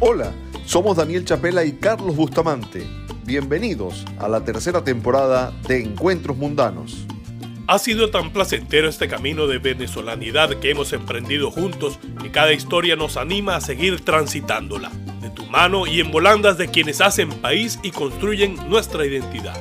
Hola, somos Daniel Chapela y Carlos Bustamante. Bienvenidos a la tercera temporada de Encuentros Mundanos. Ha sido tan placentero este camino de venezolanidad que hemos emprendido juntos que cada historia nos anima a seguir transitándola, de tu mano y en volandas de quienes hacen país y construyen nuestra identidad.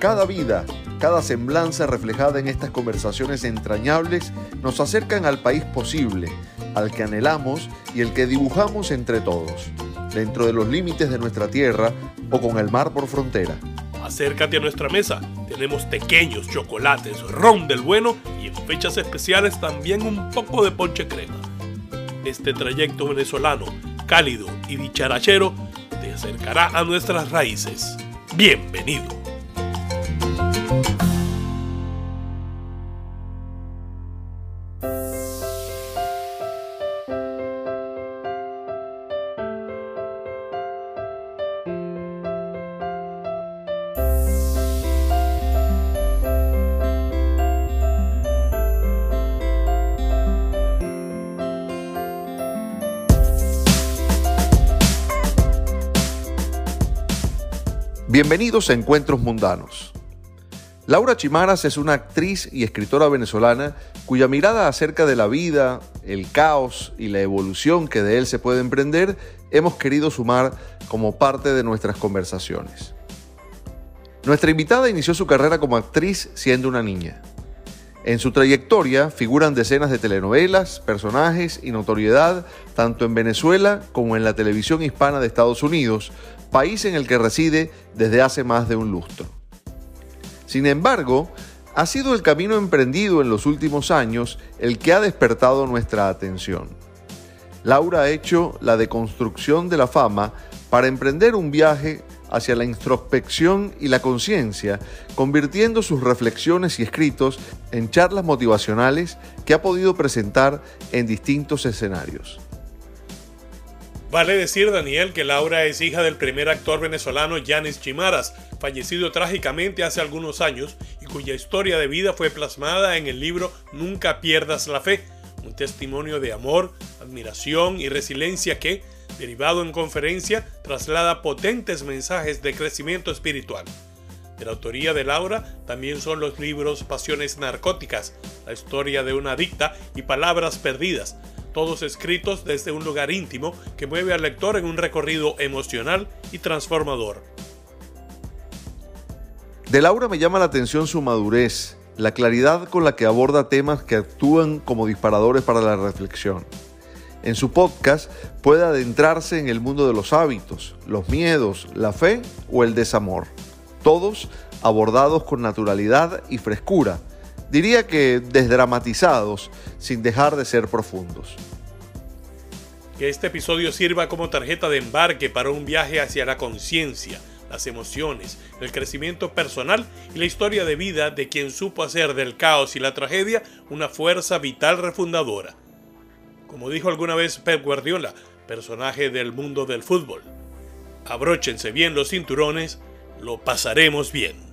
Cada vida, cada semblanza reflejada en estas conversaciones entrañables nos acercan al país posible, al que anhelamos y el que dibujamos entre todos, dentro de los límites de nuestra tierra o con el mar por frontera. Acércate a nuestra mesa. Tenemos pequeños chocolates, ron del bueno y en fechas especiales también un poco de ponche crema. Este trayecto venezolano, cálido y dicharachero, te acercará a nuestras raíces. Bienvenido. Bienvenidos a Encuentros Mundanos. Laura Chimaras es una actriz y escritora venezolana cuya mirada acerca de la vida, el caos y la evolución que de él se puede emprender hemos querido sumar como parte de nuestras conversaciones. Nuestra invitada inició su carrera como actriz siendo una niña. En su trayectoria figuran decenas de telenovelas, personajes y notoriedad tanto en Venezuela como en la televisión hispana de Estados Unidos, país en el que reside desde hace más de un lustro. Sin embargo, ha sido el camino emprendido en los últimos años el que ha despertado nuestra atención. Laura ha hecho la deconstrucción de la fama para emprender un viaje hacia la introspección y la conciencia, convirtiendo sus reflexiones y escritos en charlas motivacionales que ha podido presentar en distintos escenarios. Vale decir, Daniel, que Laura es hija del primer actor venezolano Yanis Chimaras, fallecido trágicamente hace algunos años y cuya historia de vida fue plasmada en el libro Nunca pierdas la fe, un testimonio de amor, admiración y resiliencia que, derivado en conferencia, traslada potentes mensajes de crecimiento espiritual. De la autoría de Laura también son los libros Pasiones Narcóticas, la historia de una adicta y Palabras Perdidas, todos escritos desde un lugar íntimo que mueve al lector en un recorrido emocional y transformador. De Laura me llama la atención su madurez, la claridad con la que aborda temas que actúan como disparadores para la reflexión. En su podcast puede adentrarse en el mundo de los hábitos, los miedos, la fe o el desamor, todos abordados con naturalidad y frescura, diría que desdramatizados, sin dejar de ser profundos. Que este episodio sirva como tarjeta de embarque para un viaje hacia la conciencia, las emociones, el crecimiento personal y la historia de vida de quien supo hacer del caos y la tragedia una fuerza vital refundadora. Como dijo alguna vez Pep Guardiola, personaje del mundo del fútbol. Abróchense bien los cinturones, lo pasaremos bien.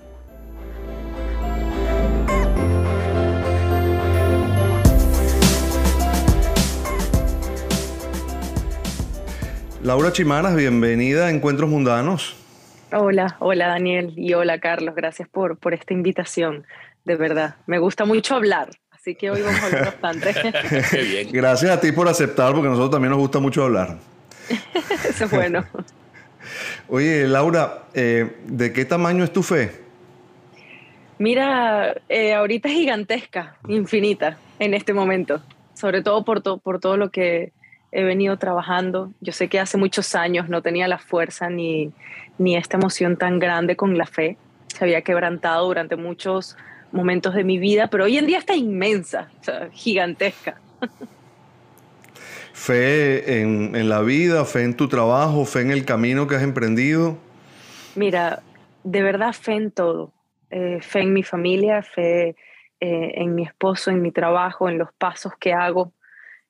Laura Chimaras, bienvenida a Encuentros Mundanos. Hola, hola Daniel y hola Carlos, gracias por, por esta invitación, de verdad. Me gusta mucho hablar, así que hoy vamos a hablar bastante. bien. Gracias a ti por aceptar, porque a nosotros también nos gusta mucho hablar. Eso es bueno. Oye, Laura, eh, ¿de qué tamaño es tu fe? Mira, eh, ahorita es gigantesca, infinita en este momento, sobre todo por, por todo lo que he venido trabajando. Yo sé que hace muchos años no tenía la fuerza ni, ni esta emoción tan grande con la fe. Se había quebrantado durante muchos momentos de mi vida, pero hoy en día está inmensa, gigantesca. Fe en, en, la vida, fe en tu trabajo, fe en el camino que has emprendido. Mira, de verdad fe en todo. Eh, fe en mi familia, fe eh, en mi esposo, en mi trabajo, en los pasos que hago,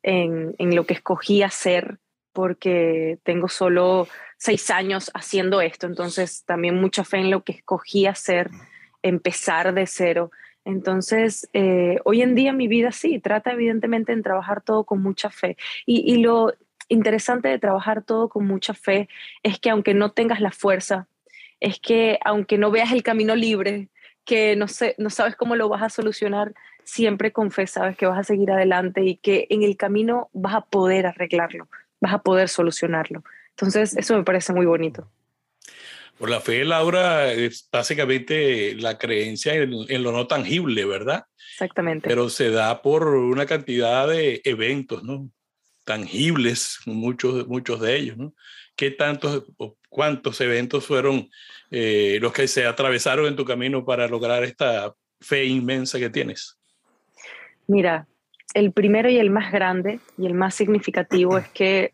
en, lo que escogí hacer, porque tengo solo seis años haciendo esto, entonces también mucha fe en lo que escogí hacer, empezar de cero. Entonces, eh, hoy en día mi vida sí, trata evidentemente en trabajar todo con mucha fe. Y, lo, interesante de trabajar todo con mucha fe es que aunque no tengas la fuerza, es que aunque no veas el camino libre, que no, sé, no sabes cómo lo vas a solucionar, siempre con fe sabes que vas a seguir adelante y que en el camino vas a poder arreglarlo, vas a poder solucionarlo. Entonces, eso me parece muy bonito. Por la fe, Laura, es básicamente la creencia en, lo no tangible, ¿verdad? Exactamente. Pero se da por una cantidad de eventos, ¿no? Tangibles, muchos, muchos de ellos, ¿no? ¿Qué tantos o cuántos eventos fueron eh, los que se atravesaron en tu camino para lograr esta fe inmensa que tienes? Mira, el primero y el más grande y el más significativo es que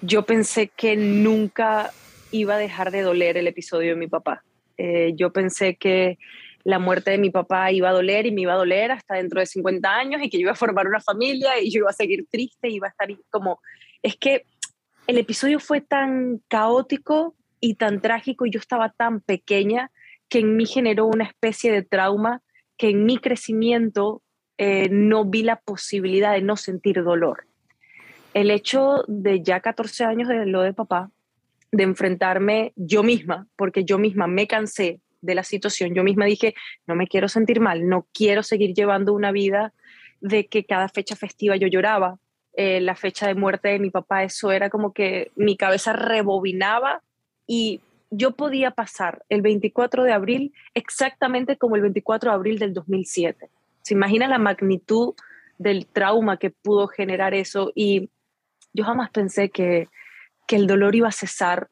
yo pensé que nunca iba a dejar de doler el episodio de mi papá. Eh, yo pensé que la muerte de mi papá iba a doler y me iba a doler hasta dentro de 50 años y que yo iba a formar una familia y yo iba a seguir triste y iba a estar como... Es que el episodio fue tan caótico y tan trágico y yo estaba tan pequeña que en mí generó una especie de trauma que en mi crecimiento eh, no vi la posibilidad de no sentir dolor. El hecho de ya 14 años de lo de papá, de enfrentarme yo misma, porque yo misma me cansé de la situación, yo misma dije, no me quiero sentir mal, no quiero seguir llevando una vida de que cada fecha festiva yo lloraba, eh, la fecha de muerte de mi papá, eso era como que mi cabeza rebobinaba y yo podía pasar el 24 de abril exactamente como el 24 de abril del 2007. ¿Se imagina la magnitud del trauma que pudo generar eso? Y yo jamás pensé que, que el dolor iba a cesar,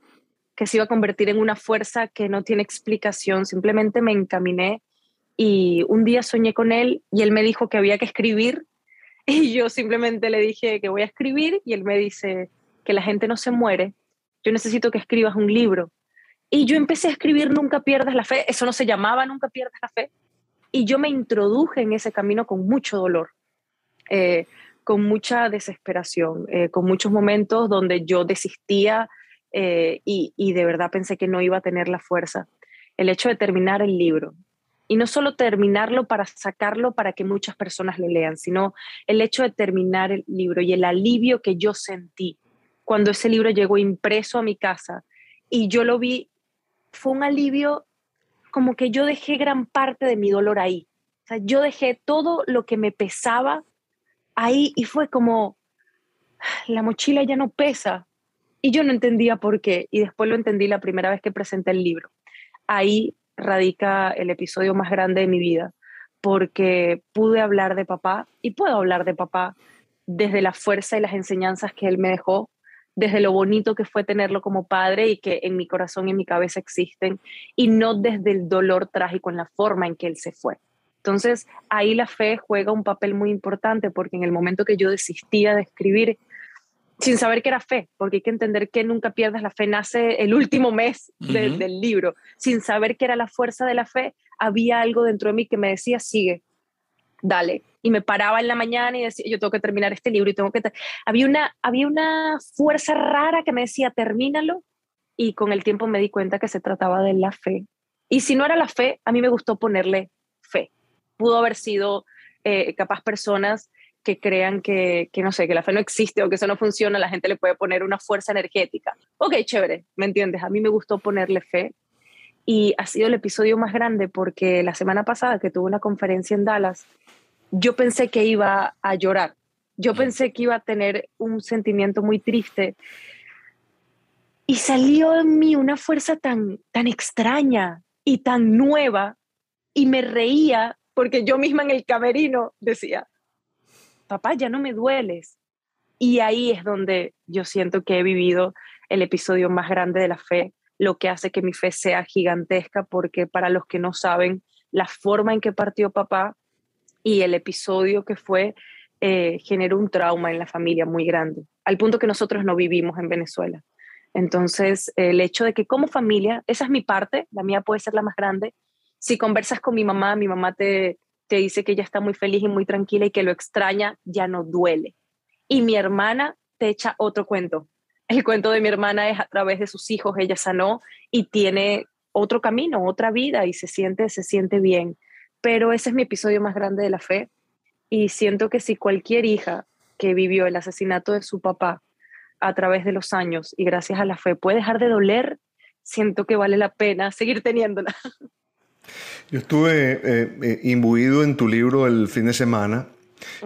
que se iba a convertir en una fuerza que no tiene explicación. Simplemente me encaminé y un día soñé con él y él me dijo que había que escribir y yo simplemente le dije que voy a escribir y él me dice que la gente no se muere, yo necesito que escribas un libro. Y yo empecé a escribir Nunca pierdas la fe, eso no se llamaba Nunca pierdas la fe, y yo me introduje en ese camino con mucho dolor, eh, con mucha desesperación, eh, con muchos momentos donde yo desistía eh, y, y de verdad pensé que no iba a tener la fuerza. El hecho de terminar el libro, y no solo terminarlo para sacarlo para que muchas personas lo lean, sino el hecho de terminar el libro y el alivio que yo sentí cuando ese libro llegó impreso a mi casa y yo lo vi, fue un alivio como que yo dejé gran parte de mi dolor ahí. O sea, yo dejé todo lo que me pesaba ahí y fue como, la mochila ya no pesa. Y yo no entendía por qué. Y después lo entendí la primera vez que presenté el libro. Ahí radica el episodio más grande de mi vida, porque pude hablar de papá y puedo hablar de papá desde la fuerza y las enseñanzas que él me dejó, desde lo bonito que fue tenerlo como padre y que en mi corazón y en mi cabeza existen, y no desde el dolor trágico en la forma en que él se fue. Entonces, ahí la fe juega un papel muy importante porque en el momento que yo desistía de escribir, sin saber que era fe, porque hay que entender que nunca pierdas la fe, nace el último mes del libro, sin saber que era la fuerza de la fe, había algo dentro de mí que me decía, sigue, dale. Y me paraba en la mañana y decía, yo tengo que terminar este libro y tengo que... Había una, había una fuerza rara que me decía, termínalo. Y con el tiempo me di cuenta que se trataba de la fe. Y si no era la fe, a mí me gustó ponerle fe. Pudo haber sido eh, capaz personas que crean que, que, no sé, que la fe no existe o que eso no funciona, la gente le puede poner una fuerza energética. Ok, chévere, ¿me entiendes? A mí me gustó ponerle fe y ha sido el episodio más grande porque la semana pasada que tuve una conferencia en Dallas, yo pensé que iba a llorar, yo pensé que iba a tener un sentimiento muy triste. Y salió en mí una fuerza tan, tan extraña y tan nueva y me reía porque yo misma en el camerino decía, papá, ya no me dueles. Y ahí es donde yo siento que he vivido el episodio más grande de la fe, lo que hace que mi fe sea gigantesca, porque para los que no saben, la forma en que partió papá y el episodio que fue eh, generó un trauma en la familia muy grande, al punto que nosotros no vivimos en Venezuela. Entonces, el hecho de que como familia, esa es mi parte, la mía puede ser la más grande. Si conversas con mi mamá, mi mamá te, te dice que ella está muy feliz y muy tranquila y que lo extraña, ya no duele. Y mi hermana te echa otro cuento. El cuento de mi hermana es a través de sus hijos, ella sanó y tiene otro camino, otra vida y se siente, se siente bien. Pero ese es mi episodio más grande de la fe y siento que si cualquier hija que vivió el asesinato de su papá a través de los años y gracias a la fe puede dejar de doler, siento que vale la pena seguir teniéndola. Yo estuve eh, eh, imbuido en tu libro el fin de semana.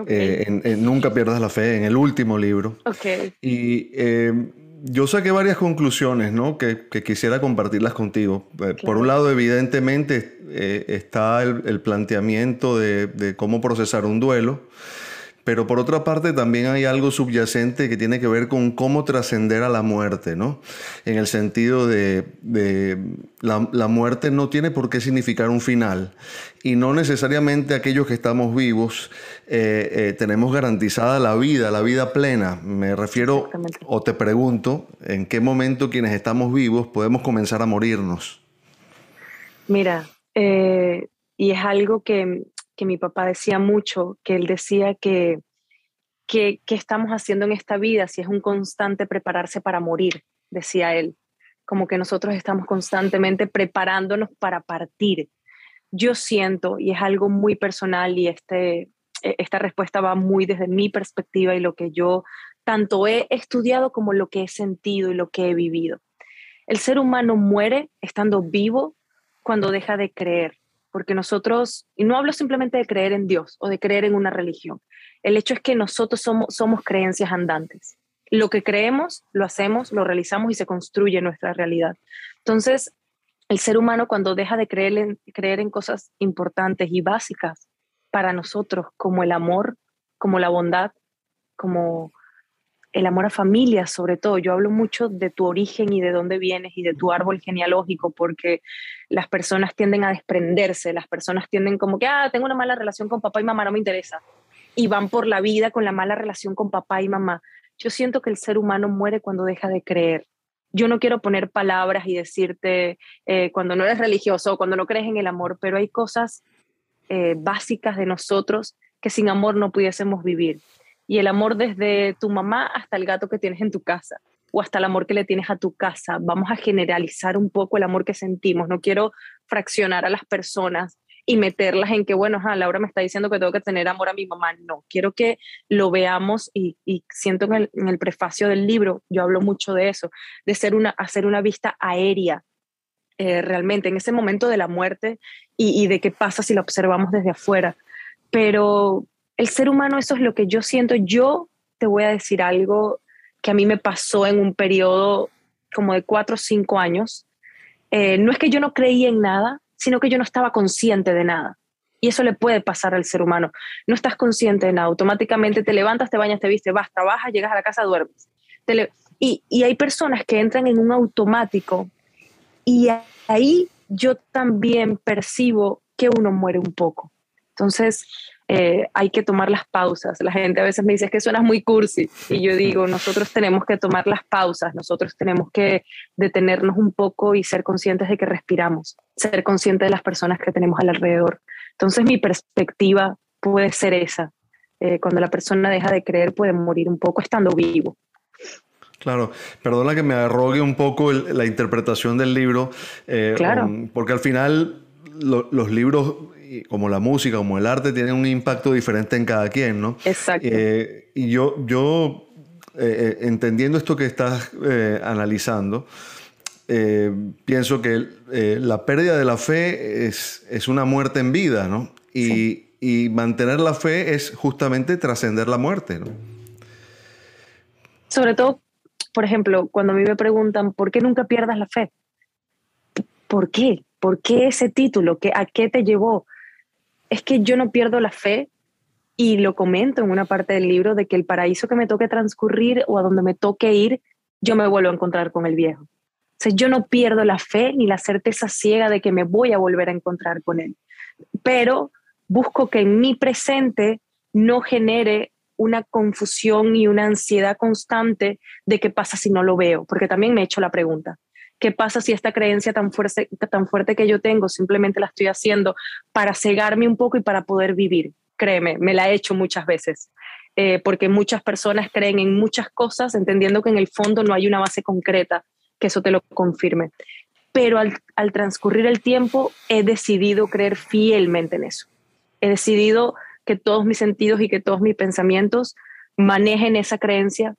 Eh, en, Nunca pierdas la fe, en el último libro. Okay. Y yo saqué varias conclusiones, ¿no? Que, quisiera compartirlas contigo. Por un lado, evidentemente, está el, planteamiento de, cómo procesar un duelo. Pero por otra parte también hay algo subyacente que tiene que ver con cómo trascender a la muerte, ¿no? En el sentido de, la, muerte no tiene por qué significar un final y no necesariamente aquellos que estamos vivos eh, eh, tenemos garantizada la vida, la vida plena. Me refiero o te pregunto, ¿en qué momento quienes estamos vivos podemos comenzar a morirnos? Mira, eh, y es algo que que mi papá decía mucho, que él decía que, que, estamos haciendo en esta vida si es un constante prepararse para morir, decía él, como que nosotros estamos constantemente preparándonos para partir. Yo siento, y es algo muy personal, y este, e, esta respuesta va muy desde mi perspectiva y lo que yo tanto he estudiado como lo que he sentido y lo que he vivido. El ser humano muere estando vivo cuando deja de creer porque nosotros, y no hablo simplemente de creer en Dios o de creer en una religión, el hecho es que nosotros somos, creencias andantes. Lo que creemos, lo hacemos, lo realizamos y se construye nuestra realidad. Entonces, el ser humano cuando deja de creer en, creer en cosas importantes y básicas para nosotros, como el amor, como la bondad, como el amor a familia, sobre todo. Yo hablo mucho de tu origen y de dónde vienes y de tu árbol genealógico, porque las personas tienden a desprenderse, las personas tienden como que, ah, tengo una mala relación con papá y mamá, no me interesa. Y van por la vida con la mala relación con papá y mamá. Yo siento que el ser humano muere cuando deja de creer. Yo no quiero poner palabras y decirte eh, cuando no eres religioso o cuando no crees en el amor, pero hay cosas eh, básicas de nosotros que sin amor no pudiésemos vivir y el amor desde tu mamá hasta el gato que tienes en tu casa o hasta el amor que le tienes a tu casa. Vamos a generalizar un poco el amor que sentimos. No quiero fraccionar a las personas y meterlas en que, bueno, Laura me está diciendo que tengo que tener amor a mi mamá. No, quiero que lo veamos y, siento en el, en el, prefacio del libro, yo hablo mucho de eso, de ser una, hacer una vista aérea eh, realmente en ese momento de la muerte y, y de qué pasa si la observamos desde afuera. Pero el ser humano, eso es lo que yo siento. Yo te voy a decir algo que a mí me pasó en un periodo como de cuatro o cinco años. Eh, no es que yo no creía en nada, sino que yo no estaba consciente de nada. Y eso le puede pasar al ser humano. No estás consciente de nada. Automáticamente te levantas, te bañas, te vistes, vas, trabajas, llegas a la casa, duermes. y, y hay personas que entran en un automático y ahí yo también percibo que uno muere un poco. Entonces, eh, hay que tomar las pausas. La gente a veces me dice que suenas muy cursi y yo digo, nosotros tenemos que tomar las pausas, nosotros tenemos que detenernos un poco y ser conscientes de que respiramos, ser conscientes de las personas que tenemos alrededor. Entonces mi perspectiva puede ser esa. Eh, cuando la persona deja de creer puede morir un poco estando vivo. Claro, perdona que me arrogue un poco la interpretación del libro, eh, claro. porque al final los libros como la música, como el arte, tienen un impacto diferente en cada quien, ¿no? Exacto. Eh, y yo, yo eh, eh, entendiendo esto que estás analizando, pienso que la pérdida de la fe es, es una muerte en vida, ¿no? Y, y mantener la fe es justamente trascender la muerte, ¿no? Sobre todo, por ejemplo, cuando a mí me preguntan, ¿por qué nunca pierdas la fe? ¿Por qué? ¿Por qué ese título? ¿A qué te llevó? es que yo no pierdo la fe y lo comento en una parte del libro de que el paraíso que me toque transcurrir o a donde me toque ir, yo me vuelvo a encontrar con el viejo. O sea, yo no pierdo la fe ni la certeza ciega de que me voy a volver a encontrar con él. Pero busco que en mi presente no genere una confusión y una ansiedad constante de qué pasa si no lo veo, porque también me he hecho la pregunta, ¿Qué pasa si esta creencia tan fuerte, que yo tengo simplemente la estoy haciendo para cegarme un poco y para poder vivir? Créeme, me la he hecho muchas veces. Eh, porque muchas personas creen en muchas cosas entendiendo que en el fondo no hay una base concreta que eso te lo confirme. Pero al transcurrir el tiempo he decidido creer fielmente en eso. He decidido que todos mis sentidos y que todos mis pensamientos manejen esa creencia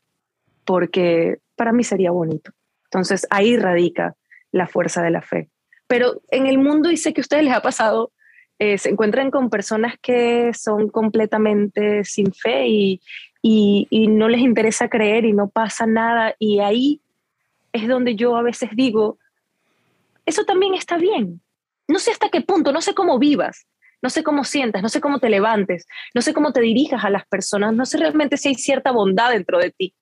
porque para mí sería bonito. Entonces ahí radica la fuerza de la fe. Pero en el mundo, y sé que a ustedes les ha pasado, eh, se encuentran con personas que son completamente sin fe y, y, no les interesa creer y no pasa nada. Y ahí es donde yo a veces digo, eso también está bien. No sé hasta qué punto, no sé cómo vivas, no sé cómo sientas, no sé cómo te levantes, no sé cómo te dirijas a las personas, no sé realmente si hay cierta bondad dentro de ti.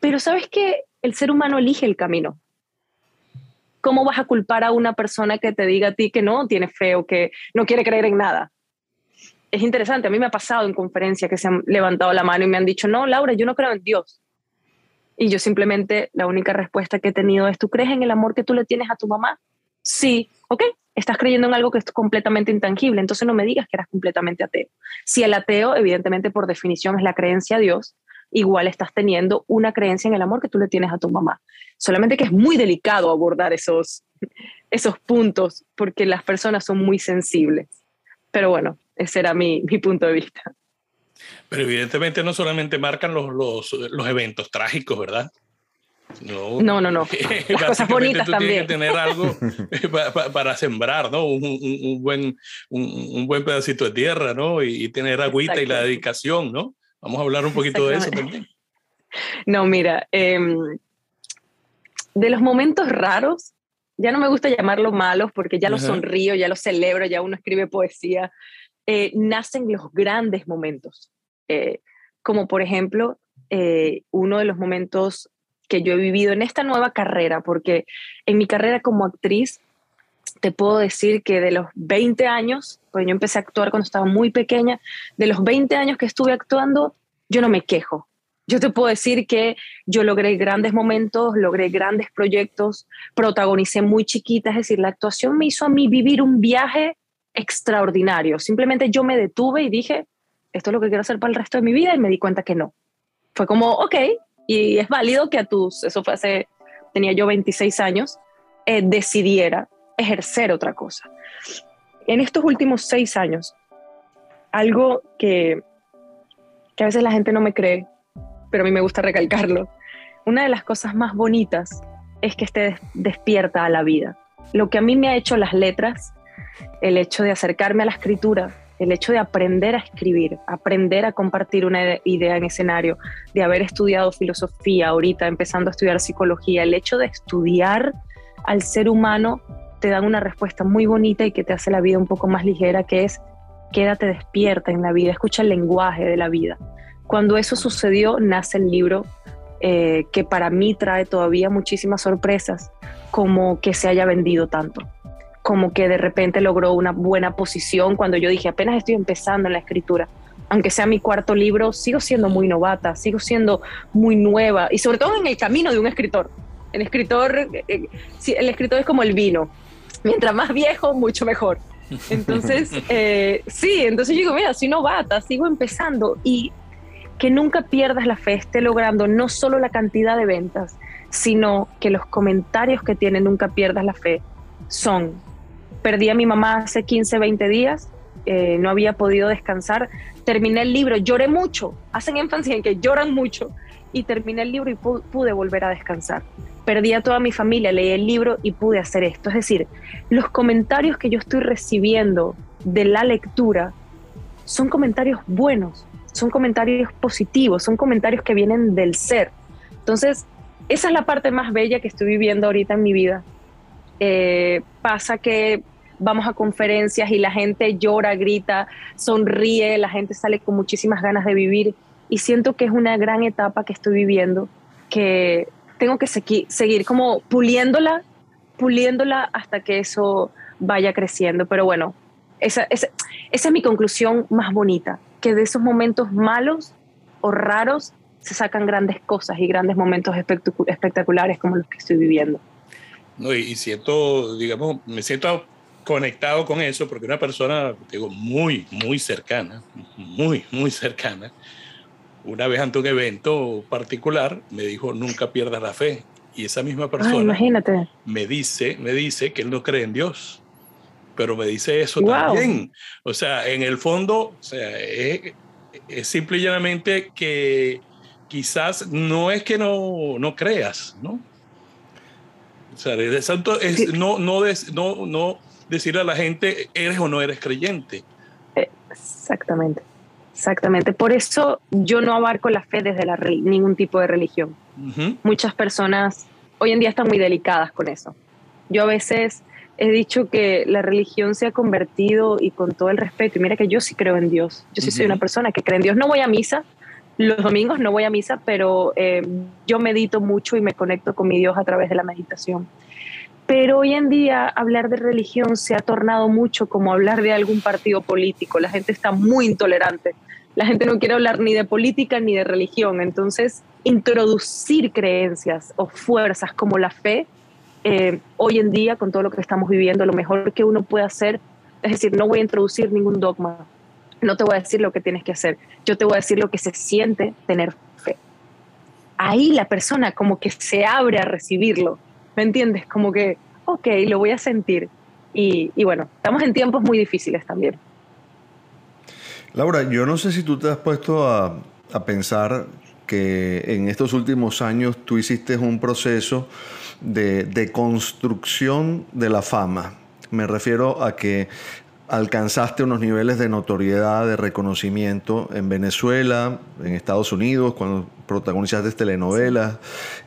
Pero sabes que el ser humano elige el camino. ¿Cómo vas a culpar a una persona que te diga a ti que no tiene fe o que no quiere creer en nada? Es interesante, a mí me ha pasado en conferencia que se han levantado la mano y me han dicho, no, Laura, yo no creo en Dios. Y yo simplemente, la única respuesta que he tenido es, ¿tú crees en el amor que tú le tienes a tu mamá? Sí, ok, estás creyendo en algo que es completamente intangible, entonces no me digas que eras completamente ateo. Si el ateo, evidentemente por definición, es la creencia a Dios, igual estás teniendo una creencia en el amor que tú le tienes a tu mamá. Solamente que es muy delicado abordar esos, esos puntos porque las personas son muy sensibles. Pero bueno, ese era mi, mi punto de vista. Pero evidentemente no solamente marcan los, los, los eventos trágicos, ¿verdad? No, no, no. no. Las cosas bonitas también. Tienes que tener algo para, sembrar, ¿no? Un, un, buen, un, buen pedacito de tierra, ¿no? Y, tener agüita y la dedicación, ¿no? Vamos a hablar un poquito de eso también. No, mira, em, de los momentos raros, ya no me gusta llamarlos malos porque ya los sonrío, ya los celebro, ya uno escribe poesía, eh, nacen los grandes momentos. Eh, como por ejemplo, eh, uno de los momentos que yo he vivido en esta nueva carrera, porque en mi carrera como actriz, te puedo decir que de los 20 años, pues yo empecé a actuar cuando estaba muy pequeña, de los 20 años que estuve actuando, yo no me quejo. Yo te puedo decir que yo logré grandes momentos, logré grandes proyectos, protagonicé muy chiquita, es decir, la actuación me hizo a mí vivir un viaje extraordinario. Simplemente yo me detuve y dije, esto es lo que quiero hacer para el resto de mi vida y me di cuenta que no. Fue como, ok, y es válido que a tus, eso fue hace, tenía yo 26 años, eh, decidiera ejercer otra cosa. En estos últimos seis años, algo que, que a veces la gente no me cree, pero a mí me gusta recalcarlo, una de las cosas más bonitas es que esté despierta a la vida. Lo que a mí me ha hecho las letras, el hecho de acercarme a la escritura, el hecho de aprender a escribir, aprender a compartir una idea en escenario, de haber estudiado filosofía, ahorita empezando a estudiar psicología, el hecho de estudiar al ser humano te dan una respuesta muy bonita y que te hace la vida un poco más ligera, que es quédate despierta en la vida, escucha el lenguaje de la vida. Cuando eso sucedió, nace el libro eh, que para mí trae todavía muchísimas sorpresas, como que se haya vendido tanto como que de repente logró una buena posición cuando yo dije, apenas estoy empezando en la escritura. Aunque sea mi cuarto libro, sigo siendo muy novata, sigo siendo muy nueva y sobre todo en el camino de un escritor. El escritor, eh, eh, el escritor es como el vino. Mientras más viejo, mucho mejor. Entonces, eh, sí, entonces yo digo, mira, soy novata, sigo empezando y que nunca pierdas la fe, esté logrando no solo la cantidad de ventas, sino que los comentarios que tiene nunca pierdas la fe son Perdí a mi mamá hace 15, 20 días, eh, no había podido descansar. Terminé el libro, lloré mucho, hacen énfasis en que lloran mucho, y terminé el libro y pude volver a descansar. Perdí a toda mi familia, leí el libro y pude hacer esto. Es decir, los comentarios que yo estoy recibiendo de la lectura son comentarios buenos, son comentarios positivos, son comentarios que vienen del ser. Entonces, esa es la parte más bella que estoy viviendo ahorita en mi vida. Eh, pasa que vamos a conferencias y la gente llora, grita, sonríe, la gente sale con muchísimas ganas de vivir y siento que es una gran etapa que estoy viviendo, que tengo que seguir como puliéndola, puliéndola hasta que eso vaya creciendo. Pero bueno, esa, esa, esa es mi conclusión más bonita, que de esos momentos malos o raros se sacan grandes cosas y grandes momentos espectaculares como los que estoy viviendo. No, y, siento, digamos, me siento conectado con eso porque una persona, digo, muy, muy cercana, muy, muy cercana, una vez ante un evento particular me dijo, nunca pierdas la fe. Y esa misma persona imagínate. me dice, me dice que él no cree en Dios, pero me dice eso también. O sea, en el fondo, o sea, es, es simple y llanamente que quizás no es que no, no creas, ¿no? O sea, es no, no, no, no decirle a la gente eres o no eres creyente. Exactamente, exactamente. Por eso yo no abarco la fe desde la, ningún tipo de religión. Muchas personas hoy en día están muy delicadas con eso. Yo a veces he dicho que la religión se ha convertido y con todo el respeto, y mira que yo sí creo en Dios, yo sí soy una persona que cree en Dios, no voy a misa, los domingos no voy a misa, pero eh, yo medito mucho y me conecto con mi Dios a través de la meditación. Pero hoy en día hablar de religión se ha tornado mucho como hablar de algún partido político. La gente está muy intolerante. La gente no quiere hablar ni de política ni de religión. Entonces, introducir creencias o fuerzas como la fe, eh, hoy en día, con todo lo que estamos viviendo, lo mejor que uno puede hacer, es decir, no voy a introducir ningún dogma. No te voy a decir lo que tienes que hacer. Yo te voy a decir lo que se siente tener fe. Ahí la persona como que se abre a recibirlo ¿Me entiendes? Como que, ok, lo voy a sentir. Y, bueno, estamos en tiempos muy difíciles también. Laura, yo no sé si tú te has puesto a, pensar que en estos últimos años tú hiciste un proceso de, de, construcción de la fama. Me refiero a que alcanzaste unos niveles de notoriedad, de reconocimiento en Venezuela, en Estados Unidos, cuando protagonizaste telenovelas,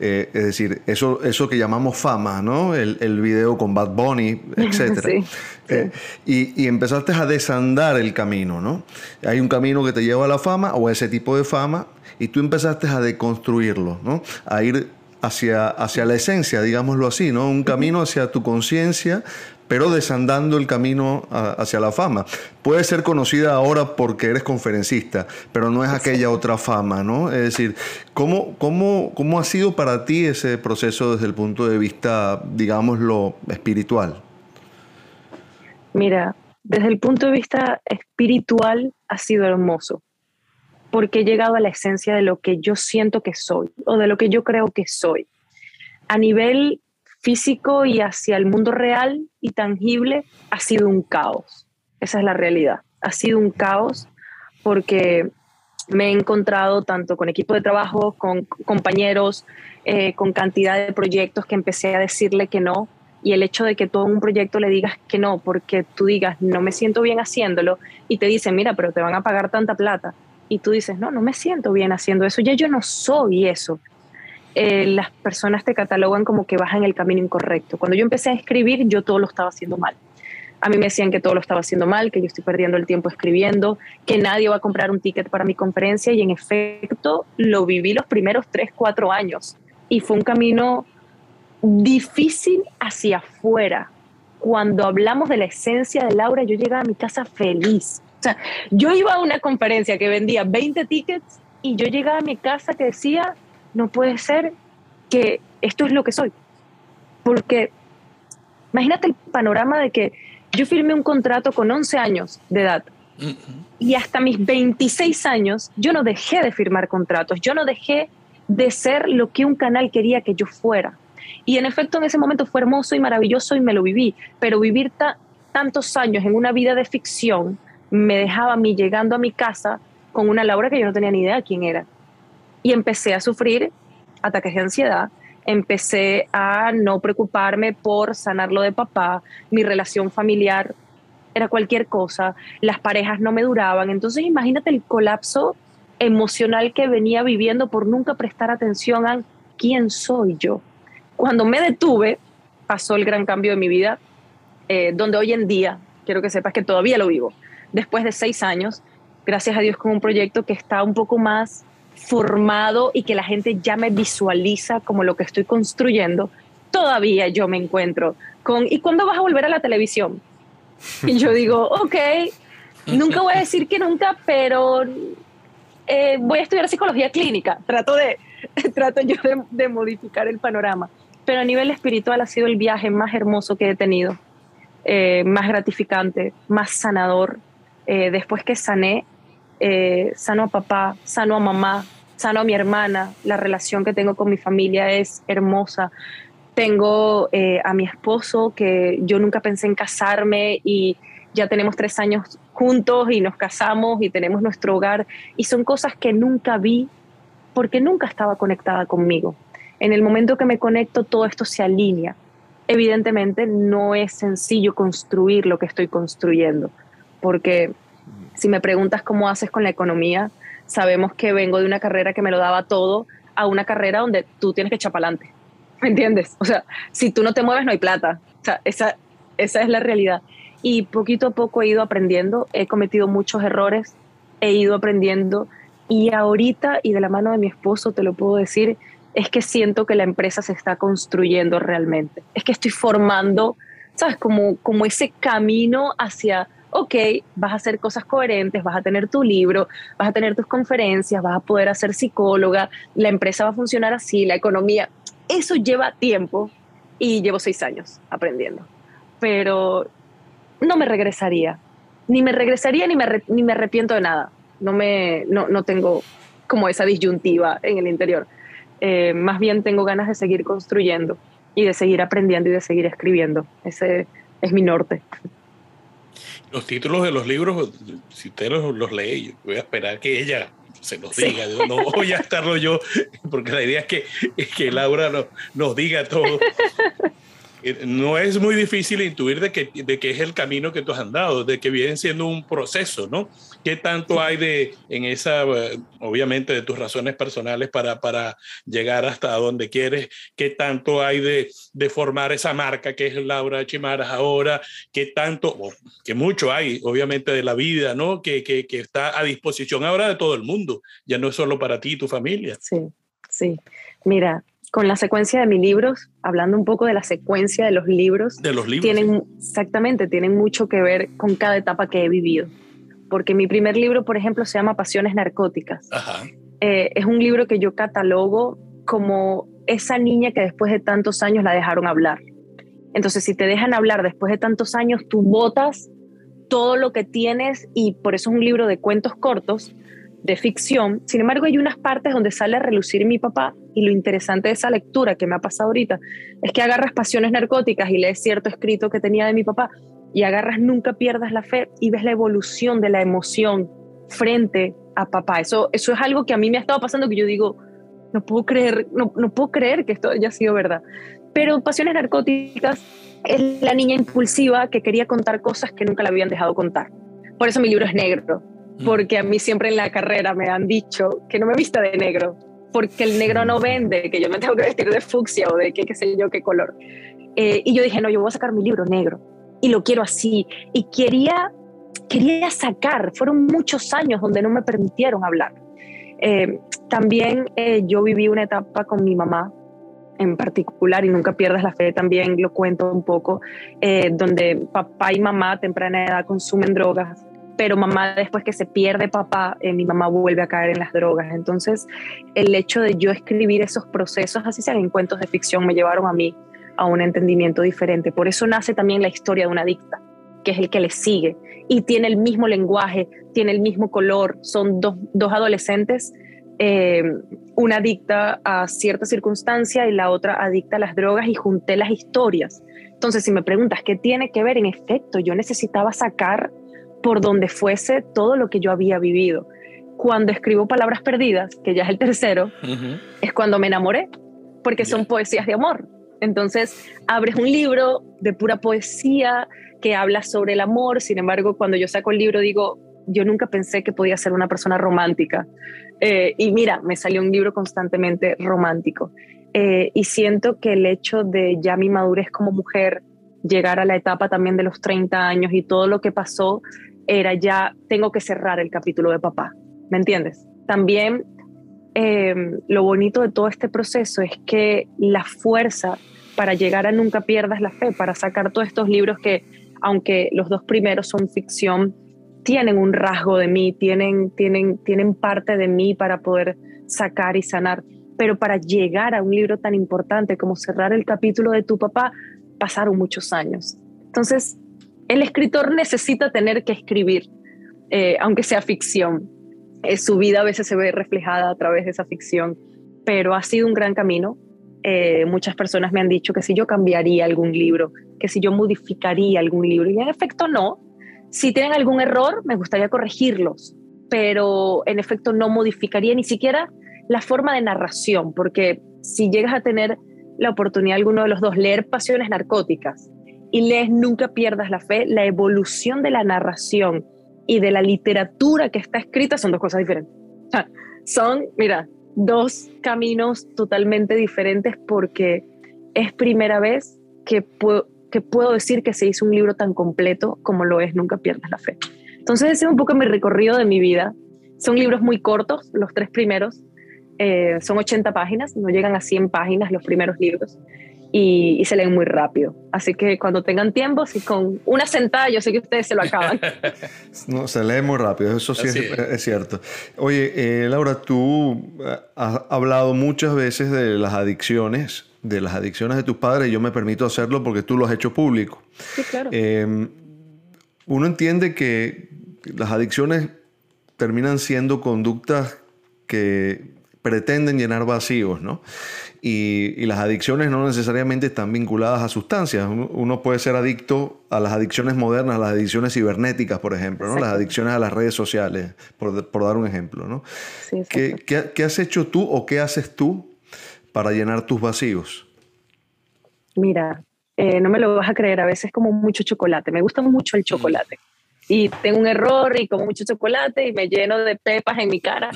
eh, es decir, eso, eso que llamamos fama, ¿no? El, el video con Bad Bunny, etc. Eh, y, y, empezaste a desandar el camino, ¿no? Hay un camino que te lleva a la fama o a ese tipo de fama y tú empezaste a deconstruirlo, ¿no? A ir hacia, hacia la esencia, digámoslo así, ¿no? Un camino hacia tu conciencia, pero desandando el camino hacia la fama. Puedes ser conocida ahora porque eres conferencista, pero no es aquella otra fama, ¿no? Es decir, ¿cómo, cómo, cómo ha sido para ti ese proceso desde el punto de vista, digámoslo, espiritual? Mira, desde el punto de vista espiritual ha sido hermoso, porque he llegado a la esencia de lo que yo siento que soy o de lo que yo creo que soy. A nivel físico y hacia el mundo real y tangible ha sido un caos. Esa es la realidad. Ha sido un caos porque me he encontrado tanto con equipo de trabajo, con compañeros, eh, con cantidad de proyectos que empecé a decirle que no. Y el hecho de que todo un proyecto le digas que no, porque tú digas, no me siento bien haciéndolo, y te dicen, mira, pero te van a pagar tanta plata. Y tú dices, no, no me siento bien haciendo eso, ya yo no soy eso. Eh, las personas te catalogan como que vas en el camino incorrecto. Cuando yo empecé a escribir, yo todo lo estaba haciendo mal. A mí me decían que todo lo estaba haciendo mal, que yo estoy perdiendo el tiempo escribiendo, que nadie va a comprar un ticket para mi conferencia y en efecto lo viví los primeros tres, cuatro años. Y fue un camino difícil hacia afuera. Cuando hablamos de la esencia de Laura, yo llegaba a mi casa feliz. O sea, yo iba a una conferencia que vendía 20 tickets y yo llegaba a mi casa que decía, no puede ser que esto es lo que soy. Porque imagínate el panorama de que yo firmé un contrato con 11 años de edad y hasta mis 26 años yo no dejé de firmar contratos, yo no dejé de ser lo que un canal quería que yo fuera. Y en efecto en ese momento fue hermoso y maravilloso y me lo viví, pero vivir tantos años en una vida de ficción me dejaba a mí llegando a mi casa con una Laura que yo no tenía ni idea quién era y empecé a sufrir ataques de ansiedad, empecé a no preocuparme por sanar lo de papá, mi relación familiar era cualquier cosa, las parejas no me duraban, entonces imagínate el colapso emocional que venía viviendo por nunca prestar atención a quién soy yo. Cuando me detuve, pasó el gran cambio de mi vida, eh, donde hoy en día, quiero que sepas que todavía lo vivo, después de seis años, gracias a Dios con un proyecto que está un poco más formado y que la gente ya me visualiza como lo que estoy construyendo, todavía yo me encuentro con, ¿y cuándo vas a volver a la televisión? Y yo digo, ok, nunca voy a decir que nunca, pero eh, voy a estudiar psicología clínica. Trato, de, trato yo de, modificar el panorama. Pero a nivel espiritual ha sido el viaje más hermoso que he tenido, eh, más gratificante, más sanador. Eh, después que sané, eh, sano a papá, sano a mamá, sano a mi hermana, la relación que tengo con mi familia es hermosa. Tengo eh, a mi esposo que yo nunca pensé en casarme y ya tenemos tres años juntos y nos casamos y tenemos nuestro hogar y son cosas que nunca vi porque nunca estaba conectada conmigo. En el momento que me conecto, todo esto se alinea. Evidentemente no es sencillo construir lo que estoy construyendo, porque si me preguntas cómo haces con la economía, sabemos que vengo de una carrera que me lo daba todo a una carrera donde tú tienes que echar para adelante. ¿Me entiendes? O sea, si tú no te mueves, no hay plata. O sea, esa, esa es la realidad. Y poquito a poco he ido aprendiendo, he cometido muchos errores, he ido aprendiendo y ahorita, y de la mano de mi esposo, te lo puedo decir, es que siento que la empresa se está construyendo realmente. Es que estoy formando, ¿sabes? Como, como ese camino hacia, ok, vas a hacer cosas coherentes, vas a tener tu libro, vas a tener tus conferencias, vas a poder hacer psicóloga, la empresa va a funcionar así, la economía. Eso lleva tiempo y llevo seis años aprendiendo. Pero no me regresaría. Ni me regresaría ni me, ni me arrepiento de nada. No, me, no, no tengo como esa disyuntiva en el interior. Eh, más bien tengo ganas de seguir construyendo y de seguir aprendiendo y de seguir escribiendo. Ese es mi norte. Los títulos de los libros, si usted los, los lee, voy a esperar que ella se los diga. No voy a estarlo yo, porque la idea es que, que Laura nos, nos diga todo. Eh, no es muy difícil intuir de que, de que es el camino que tú has andado, de que viene siendo un proceso, ¿no? ¿Qué tanto hay de, en esa, eh, obviamente, de tus razones personales para, para llegar hasta donde quieres? ¿Qué tanto hay de, de formar esa marca que es Laura Chimaras ahora? ¿Qué tanto, que mucho hay, obviamente, de la vida, ¿no? Que, que, que está a disposición ahora de todo el mundo, ya no es solo para ti y tu familia. Sí, sí. Mira, con la secuencia de mis libros, hablando un poco de la secuencia de los libros, de los libros tienen exactamente, tienen mucho que ver con cada etapa que he vivido. Porque mi primer libro, por ejemplo, se llama Pasiones Narcóticas. Eh, es un libro que yo catalogo como esa niña que después de tantos años la dejaron hablar. Entonces, si te dejan hablar después de tantos años, tú botas todo lo que tienes y por eso es un libro de cuentos cortos, de ficción. Sin embargo, hay unas partes donde sale a relucir mi papá y lo interesante de esa lectura que me ha pasado ahorita es que agarras pasiones narcóticas y lees cierto escrito que tenía de mi papá y agarras nunca pierdas la fe y ves la evolución de la emoción frente a papá. Eso, eso es algo que a mí me ha estado pasando que yo digo, no puedo creer, no, no puedo creer que esto haya sido verdad. Pero pasiones narcóticas es la niña impulsiva que quería contar cosas que nunca le habían dejado contar. Por eso mi libro es negro, porque a mí siempre en la carrera me han dicho que no me vista de negro, porque el negro no vende, que yo me tengo que vestir de fucsia o de qué, qué sé yo, qué color. Eh, y yo dije, no, yo voy a sacar mi libro negro y lo quiero así. Y quería, quería sacar, fueron muchos años donde no me permitieron hablar. Eh, también eh, yo viví una etapa con mi mamá en particular, y nunca pierdas la fe, también lo cuento un poco, donde papá y mamá a temprana edad consumen drogas pero mamá después que se pierde papá, eh, mi mamá vuelve a caer en las drogas. Entonces, el hecho de yo escribir esos procesos, así sean en cuentos de ficción, me llevaron a mí a un entendimiento diferente. Por eso nace también la historia de una adicta, que es el que le sigue y tiene el mismo lenguaje, tiene el mismo color. Son dos, dos adolescentes, eh, una adicta a cierta circunstancia y la otra adicta a las drogas y junté las historias. Entonces, si me preguntas qué tiene que ver, en efecto, yo necesitaba sacar por donde fuese todo lo que yo había vivido. Cuando escribo Palabras Perdidas, que ya es el tercero, es cuando me enamoré, porque son poesías de amor. Entonces, abres un libro de pura poesía que habla sobre el amor, sin embargo, cuando yo saco el libro digo, yo nunca pensé que podía ser una persona romántica. Eh, y mira, me salió un libro constantemente romántico. Eh, y siento que el hecho de ya mi madurez como mujer, llegar a la etapa también de los 30 años y todo lo que pasó, era ya tengo que cerrar el capítulo de papá, ¿me entiendes? También em, lo bonito de todo este proceso es que la fuerza para llegar a Nunca pierdas la fe, para sacar todos estos libros que, aunque los dos primeros son ficción, tienen un rasgo de mí, tienen, tienen, tienen parte de mí para poder sacar y sanar. Pero para llegar a un libro tan importante como cerrar el capítulo de tu papá, pasaron muchos años. Entonces, el escritor necesita tener que escribir, eh, aunque sea ficción. Eh, su vida a veces se ve reflejada a través de esa ficción, pero ha sido un gran camino. Eh, muchas personas me han dicho que si yo cambiaría algún libro, que si yo modificaría algún libro, y en efecto no. Si tienen algún error, me gustaría corregirlos, pero en efecto no modificaría ni siquiera la forma de narración, porque si llegas a tener la oportunidad alguno de los dos, leer Pasiones Narcóticas y lees Nunca pierdas la fe, la evolución de la narración y de la literatura que está escrita son dos cosas diferentes. son, mira, dos caminos totalmente diferentes porque es primera vez que puedo, que puedo decir que se hizo un libro tan completo como lo es Nunca pierdas la fe. Entonces ese es un poco mi recorrido de mi vida. Son libros muy cortos, los tres primeros, eh, son 80 páginas, no llegan a 100 páginas los primeros libros y, se leen muy rápido. Así que cuando tengan tiempo, si con una sentada, yo sé que ustedes se lo acaban. no, se lee muy rápido, eso sí es, cierto. Oye, eh, Laura, tú eh, has hablado muchas veces de las adicciones, de las adicciones de tus padres, y yo me permito hacerlo porque tú lo has hecho público. Sí, claro. Em, uno entiende que las adicciones terminan siendo conductas que pretenden llenar vacíos, ¿no? Y, las adicciones no necesariamente están vinculadas a sustancias. Uno puede ser adicto a las adicciones modernas, a las adicciones cibernéticas, por ejemplo, ¿no? las adicciones a las redes sociales, por, dar un ejemplo. ¿no? ¿Qué, has hecho tú o qué haces tú para llenar tus vacíos? Mira, eh, no me lo vas a creer, a veces como mucho chocolate. Me gusta mucho el chocolate y tengo un error y como mucho chocolate y me lleno de pepas en mi cara.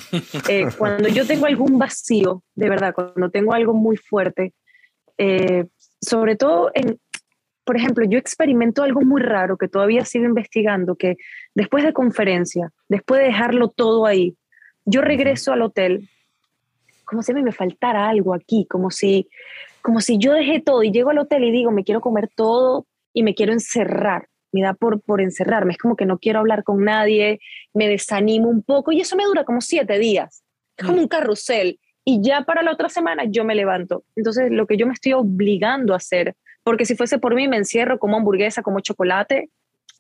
Eh, cuando yo tengo algún vacío, de verdad, cuando tengo algo muy fuerte, eh, sobre todo en, por ejemplo, yo experimento algo muy raro que todavía sigo investigando, que después de conferencia, después de dejarlo todo ahí, yo regreso al hotel como si me faltara algo aquí, como si, como si yo dejé todo y llego al hotel y digo, me quiero comer todo y me quiero encerrar me da por, por encerrarme, es como que no quiero hablar con nadie, me desanimo un poco y eso me dura como siete días, es como un carrusel y ya para la otra semana yo me levanto. Entonces lo que yo me estoy obligando a hacer, porque si fuese por mí me encierro como hamburguesa, como chocolate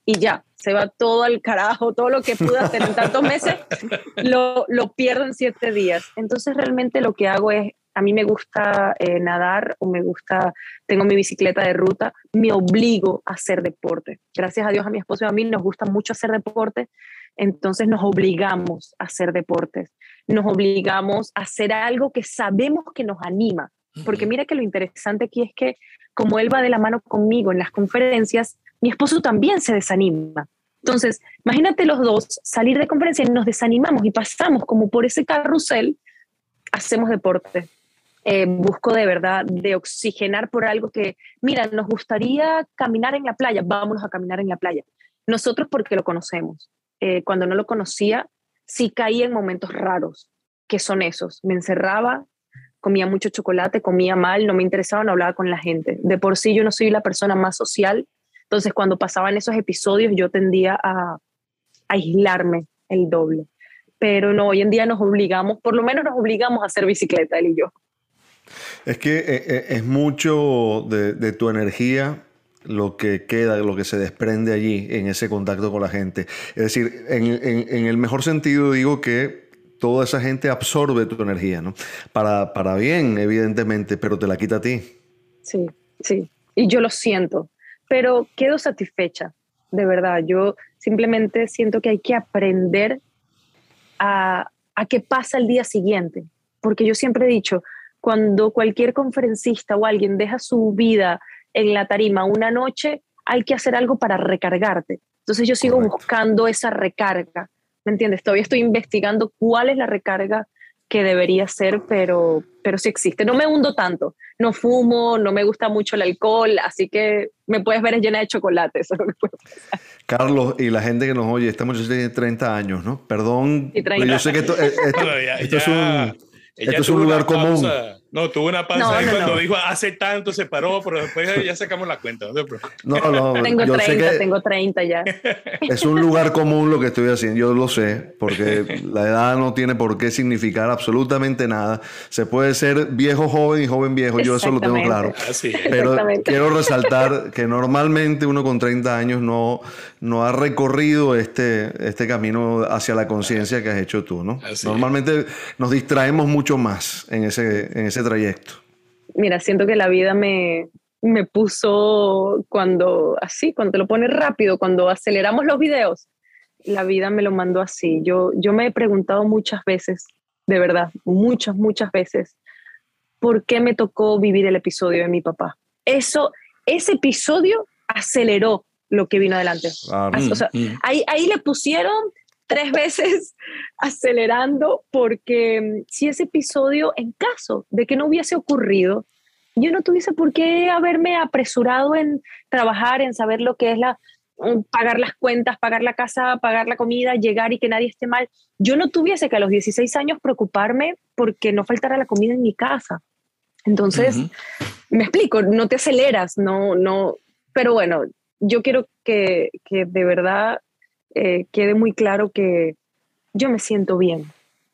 y ya, se va todo al carajo, todo lo que pude hacer en tantos meses, lo, lo pierdo en siete días. Entonces realmente lo que hago es a mí me gusta eh, nadar o me gusta, tengo mi bicicleta de ruta, me obligo a hacer deporte. Gracias a Dios a mi esposo y a mí nos gusta mucho hacer deporte, entonces nos obligamos a hacer deportes, nos obligamos a hacer algo que sabemos que nos anima, porque mira que lo interesante aquí es que como él va de la mano conmigo en las conferencias, mi esposo también se desanima. Entonces, imagínate los dos salir de conferencia y nos desanimamos y pasamos como por ese carrusel, hacemos deporte. Eh, busco de verdad de oxigenar por algo que, mira, nos gustaría caminar en la playa, vámonos a caminar en la playa. Nosotros porque lo conocemos. Eh, cuando no lo conocía, sí caía en momentos raros, que son esos. Me encerraba, comía mucho chocolate, comía mal, no me interesaba, no hablaba con la gente. De por sí yo no soy la persona más social, entonces cuando pasaban esos episodios yo tendía a, a aislarme el doble. Pero no, hoy en día nos obligamos, por lo menos nos obligamos a hacer bicicleta, él y yo. Es que eh, eh, es mucho de, tu energía lo que queda, lo que se desprende allí en ese contacto con la gente. Es decir, en, el mejor sentido digo que toda esa gente absorbe tu energía, ¿no? Para, para bien, evidentemente, pero te la quita a ti. Sí, sí. Y yo lo siento, pero quedo satisfecha, de verdad. Yo simplemente siento que hay que aprender a, a qué pasa el día siguiente, porque yo siempre he dicho, cuando cualquier conferencista o alguien deja su vida en la tarima una noche, hay que hacer algo para recargarte. Entonces yo sigo buscando esa recarga, ¿me entiendes? Todavía estoy investigando cuál es la recarga que debería ser, pero, pero sí existe. No me hundo tanto, no fumo, no me gusta mucho el alcohol, así que me puedes ver llena de chocolate. Carlos, y la gente que nos oye, esta muchacha tiene 30 años, ¿no? Perdón, yo sé que esto, eh, esto es un esto es un lugar común. No, tuvo una pausa ahí cuando dijo hace tanto se paró, pero después ya sacamos la cuenta. No, no, tengo 30, tengo 30 ya. Es un lugar común lo que estoy haciendo, yo lo sé, porque la edad no tiene por qué significar absolutamente nada. Se puede ser viejo joven y joven viejo, yo eso lo tengo claro. Pero quiero resaltar que normalmente uno con 30 años no, no ha recorrido este, este camino hacia la conciencia que has hecho tú, ¿no? normalmente nos distraemos mucho más en ese, en ese trayecto? Mira, siento que la vida me, me puso cuando, así, cuando te lo pones rápido, cuando aceleramos los videos, la vida me lo mandó así. Yo, yo me he preguntado muchas veces, de verdad, muchas, muchas veces, por qué me tocó vivir el episodio de mi papá. Eso, ese episodio aceleró lo que vino adelante. O sea, mm, mm. ahí, ahí le pusieron tres veces acelerando porque mm, si ese episodio, en caso de que no hubiese ocurrido, yo no tuviese por qué haberme apresurado en trabajar, en saber lo que es la pagar las cuentas, pagar la casa, pagar la comida, llegar y que nadie esté mal. Yo no tuviese que a los 16 años preocuparme porque no faltara la comida en mi casa. Entonces, me explico, no te aceleras, no, no, pero bueno, yo quiero que, que de verdad eh, quede muy claro que yo me siento bien.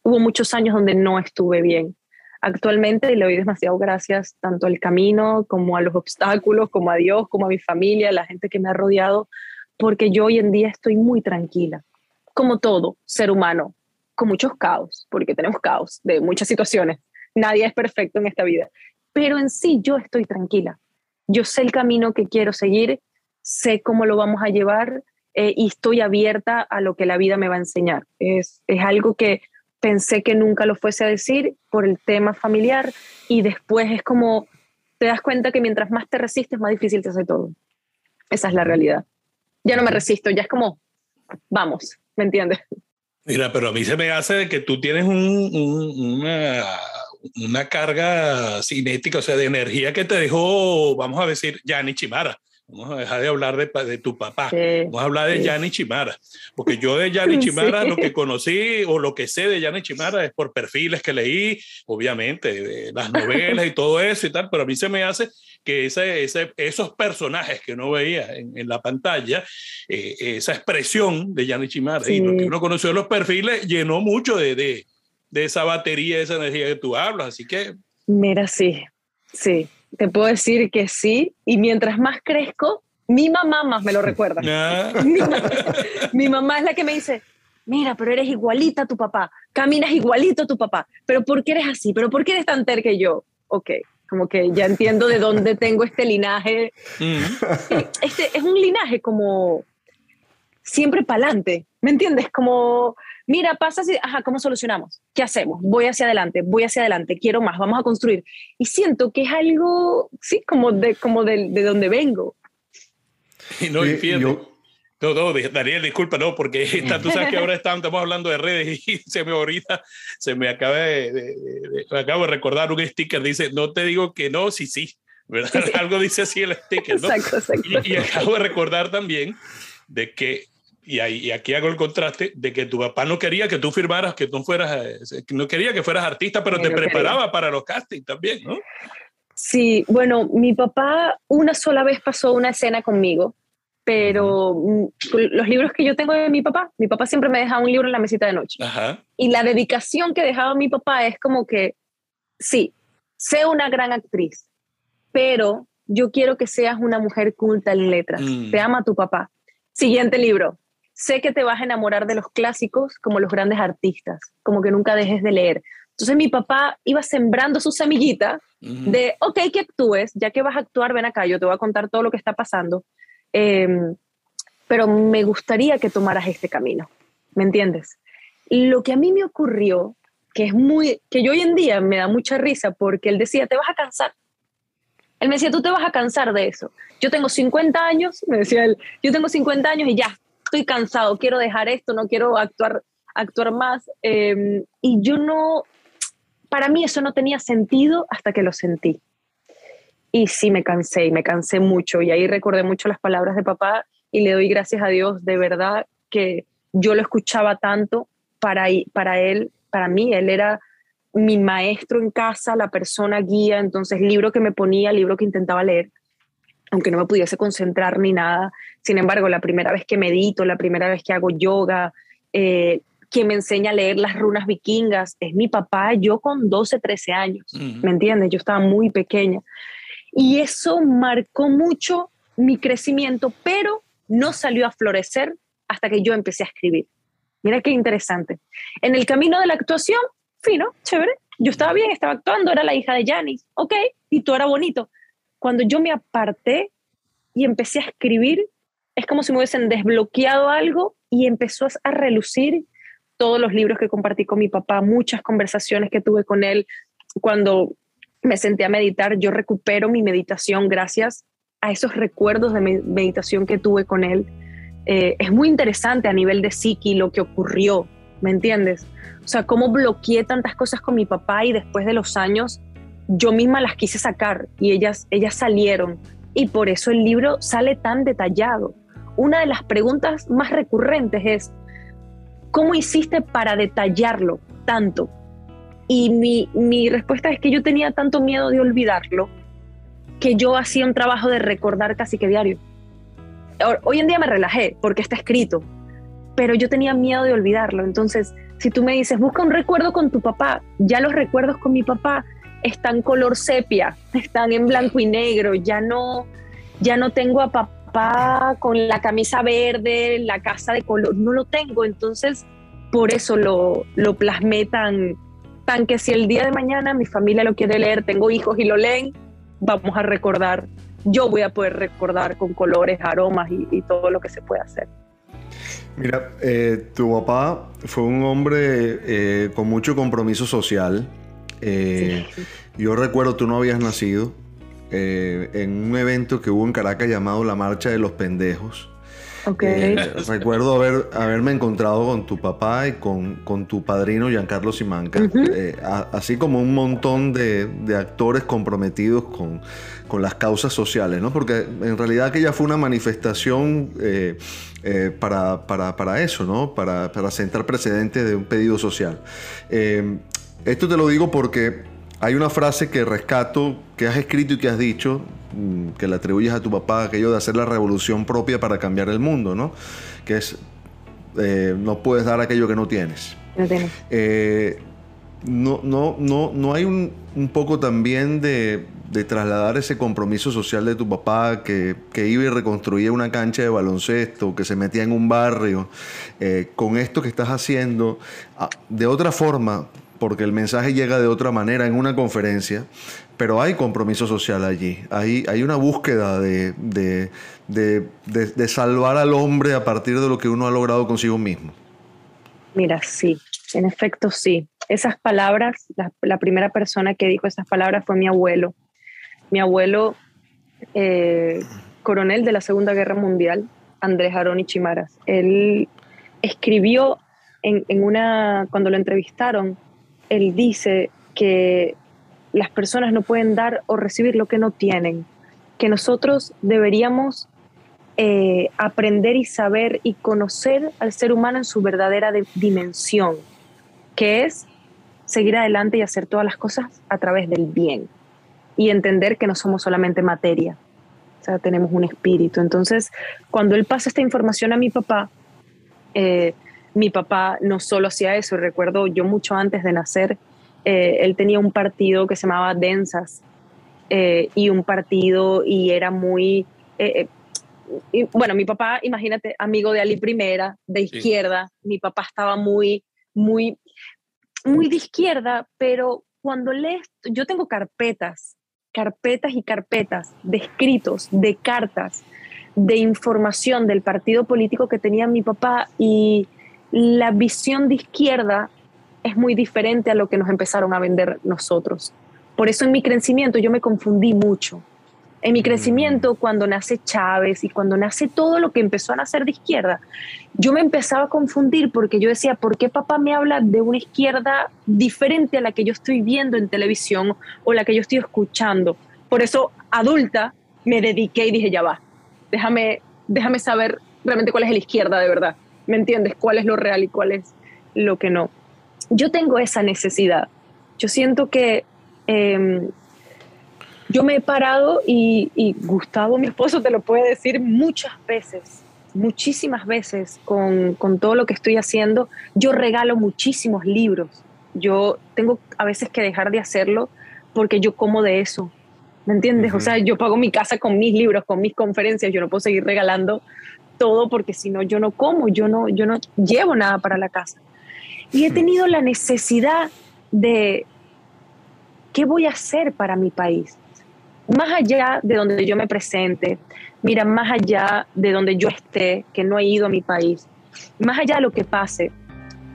Hubo muchos años donde no estuve bien. Actualmente le doy demasiado gracias tanto al camino como a los obstáculos, como a Dios, como a mi familia, a la gente que me ha rodeado, porque yo hoy en día estoy muy tranquila, como todo ser humano, con muchos caos, porque tenemos caos de muchas situaciones. Nadie es perfecto en esta vida, pero en sí yo estoy tranquila. Yo sé el camino que quiero seguir, sé cómo lo vamos a llevar eh, y estoy abierta a lo que la vida me va a enseñar. Es, es algo que pensé que nunca lo fuese a decir por el tema familiar y después es como te das cuenta que mientras más te resistes, más difícil te hace todo. Esa es la realidad. Ya no me resisto, ya es como, vamos, ¿me entiendes? Mira, pero a mí se me hace que tú tienes un, una, una, carga cinética, o sea, de energía que te dejó, vamos a decir, Yanni Chimara. Vamos a dejar de hablar de, de tu papá. Vamos a hablar de Yanni Chimara. Porque yo de Yanni Chimara lo que conocí o lo que sé de Yanni Chimara es por perfiles que leí, obviamente, de las novelas y todo eso y tal, pero a mí se me hace que ese, ese, esos personajes que uno veía en, en la pantalla, eh, esa expresión de Yanni Chimara y lo que uno conoció de los perfiles llenó mucho de, de, de esa batería, de esa energía que tú hablas. Así que... Mira, sí, sí te puedo decir que sí, y mientras más crezco, mi mamá más me lo recuerda. Ah. mi, mamá, es la que me dice, mira, pero eres igualita a tu papá, caminas igualito a tu papá, pero ¿por qué eres así? ¿Pero por qué eres tan ter que yo? Ok, como que ya entiendo de dónde tengo este linaje. Mm. Este es un linaje como siempre para adelante, ¿me entiendes? Como mira, pasa así, ajá, ¿cómo solucionamos? ¿Qué hacemos? Voy hacia adelante, voy hacia adelante, quiero más, vamos a construir. Y siento que es algo, sí, como de, como de, de donde vengo. Y no, y no, no, Daniel, disculpa, no, porque tú sabes que ahora estamos, hablando de redes y se me ahorita, se me acaba de, me acabo de recordar un sticker, dice, no te digo que no, sí, sí, ¿verdad? Algo dice así el sticker, ¿no? Exacto, exacto. y acabo de recordar también de que y, ahí, aquí hago el contraste de que tu papá no quería que tú firmaras, que tú fueras, eh, no quería que fueras artista, pero te preparaba para los castings también, ¿no? Sí, bueno, mi papá una sola vez pasó una escena conmigo, pero mm, los libros que yo tengo de mi papá, mi papá siempre me dejaba un libro en la mesita de noche. Y la dedicación que dejaba mi papá es como que, sí, sé una gran actriz, pero yo quiero que seas una mujer culta en letras. Mm. Te ama tu papá. Siguiente libro sé que te vas a enamorar de los clásicos como los grandes artistas, como que nunca dejes de leer. Entonces mi papá iba sembrando su semillita de, ok, que actúes, ya que vas a actuar, ven acá, yo te voy a contar todo lo que está pasando, em, pero me gustaría que tomaras este camino, ¿me entiendes? Lo que a mí me ocurrió, que es muy, que yo hoy en día me da mucha risa porque él decía, te vas a cansar. Él me decía, tú te vas a cansar de eso. Yo tengo 50 años, me decía él, yo tengo 50 años y ya, estoy cansado, quiero dejar esto, no quiero actuar, actuar más. Em, y yo no, para mí eso no tenía sentido hasta que lo sentí. Y sí me cansé y me cansé mucho. Y ahí recordé mucho las palabras de papá y le doy gracias a Dios de verdad que yo lo escuchaba tanto para, para él, para mí, él era mi maestro en casa, la persona guía, entonces libro que me ponía, libro que intentaba leer, aunque no me pudiese concentrar ni nada. Sin embargo, la primera vez que medito, la primera vez que hago yoga, eh, quien me enseña a leer las runas vikingas es mi papá, yo con 12, 13 años, ¿me entiendes? Yo estaba muy pequeña. Y eso marcó mucho mi crecimiento, pero no salió a florecer hasta que yo empecé a escribir. Mira qué interesante. En el camino de la actuación, fino, chévere. Yo estaba bien, estaba actuando, era la hija de Janis, ok, y todo era bonito cuando yo me aparté y empecé a escribir, es como si me hubiesen desbloqueado algo y empezó a relucir todos los libros que compartí con mi papá, muchas conversaciones que tuve con él cuando me senté a meditar. Yo recupero mi meditación gracias a esos recuerdos de meditación que tuve con él. Eh, es muy interesante a nivel de psiqui lo que ocurrió, ¿me entiendes? O sea, cómo bloqueé tantas cosas con mi papá y después de los años yo misma las quise sacar y ellas, ellas salieron. Y por eso el libro sale tan detallado. Una de las preguntas más recurrentes es, ¿cómo hiciste para detallarlo tanto? Y mi, mi respuesta es que yo tenía tanto miedo de olvidarlo que yo hacía un trabajo de recordar casi que diario. Hoy en día me relajé porque está escrito, pero yo tenía miedo de olvidarlo. Entonces, si tú me dices, busca un recuerdo con tu papá, ya los recuerdos con mi papá están color sepia, están en blanco y negro, ya no, ya no tengo a papá con la camisa verde, la casa de color, no lo tengo. Entonces, por eso lo, lo plasmé tan, tan que si el día de mañana mi familia lo quiere leer, tengo hijos y lo leen, vamos a recordar, yo voy a poder recordar con colores, aromas y, todo lo que se puede hacer. Mira, eh, tu papá fue un hombre eh, con mucho compromiso social. Eh, yo recuerdo, tú no habías nacido, en un evento que hubo en Caracas llamado la Marcha de los Pendejos. Okay. recuerdo haber, haberme encontrado con tu papá y con, con tu padrino Giancarlo Simanca, así como un montón de, de actores comprometidos con, con las causas sociales, ¿no? Porque en realidad aquella fue una manifestación eh, eh, para, para, para, eso, ¿no? Para, para, sentar precedentes de un pedido social. Eh, esto te lo digo porque hay una frase que rescato, que has escrito y que has dicho, mm, que le atribuyes a tu papá, aquello de hacer la revolución propia para cambiar el mundo, ¿no? Que es, no puedes dar aquello que no tienes. No tienes. no, no, no, no hay un, un poco también de, de trasladar ese compromiso social de tu papá que, iba y reconstruía una cancha de baloncesto, que se metía en un barrio, eh, con esto que estás haciendo, ah, de otra forma, porque el mensaje llega de otra manera en una conferencia, pero hay compromiso social allí, hay, hay una búsqueda de, de, salvar al hombre a partir de lo que uno ha logrado consigo mismo. Mira, sí, en efecto sí. Esas palabras, la primera persona que dijo esas palabras fue mi abuelo mi abuelo, eh, coronel de la Segunda Guerra Mundial, Andrés Aroni Chimaras, él escribió en, una, cuando lo entrevistaron, él dice que las personas no pueden dar o recibir lo que no tienen, que nosotros deberíamos eh, aprender y saber y conocer al ser humano en su verdadera dimensión, que es seguir adelante y hacer todas las cosas a través del bien y entender que no somos solamente materia, o sea, tenemos un espíritu. Entonces, cuando él pasa esta información a mi papá, eh, mi papá no solo hacía eso, recuerdo yo mucho antes de nacer, eh, él tenía un partido que se llamaba Densas eh, y un partido y era muy... bueno, mi papá, imagínate, amigo de Ali Primera, de izquierda, mi papá estaba muy, muy, muy de izquierda, pero cuando lees, yo tengo carpetas carpetas y carpetas de escritos, de cartas, de información del partido político que tenía mi papá y la visión de izquierda es muy diferente a lo que nos empezaron a vender nosotros. Por eso en mi crecimiento yo me confundí mucho. En mi crecimiento, cuando nace Chávez y cuando nace todo lo que empezó a nacer de izquierda, yo me empezaba a confundir porque yo decía, ¿por qué papá me habla de una izquierda diferente a la que yo estoy viendo en televisión o la que yo estoy escuchando? Por eso, adulta, me dediqué y dije, ya va, déjame, déjame saber realmente cuál es la izquierda de verdad. ¿Me entiendes? ¿Cuál es lo real y cuál es lo que no? Yo tengo esa necesidad. Yo siento que... Em, yo me he parado y, Gustavo, mi esposo, te lo puede decir muchas veces, muchísimas veces con, todo lo que estoy haciendo. Yo regalo muchísimos libros. Yo tengo a veces que dejar de hacerlo porque yo como de eso. ¿Me entiendes? O sea, yo pago mi casa con mis libros, con mis conferencias. Yo no puedo seguir regalando todo porque si no, yo no como, yo no, yo no llevo nada para la casa. Y he tenido la necesidad de, ¿qué voy a hacer para mi país? más allá de donde yo me presente, mira, más allá de donde yo esté, que no he ido a mi país, más allá de lo que pase,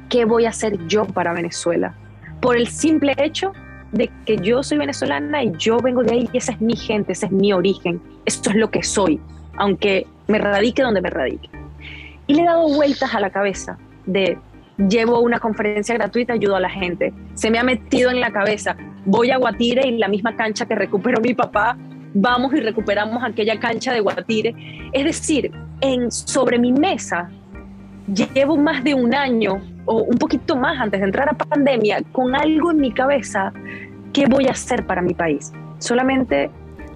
¿qué voy a hacer yo para Venezuela? Por el simple hecho de que yo soy venezolana y yo vengo de ahí y esa es mi gente, ese es mi origen, esto es lo que soy, aunque me radique donde me radique. Y le he dado vueltas a la cabeza de llevo una conferencia gratuita, ayudo a la gente. Se me ha metido en la cabeza, voy a Guatire y la misma cancha que recuperó mi papá, vamos y recuperamos aquella cancha de Guatire. Es decir, en, sobre mi mesa llevo más de un año o un poquito más antes de entrar a pandemia con algo en mi cabeza, ¿qué voy a hacer para mi país? Solamente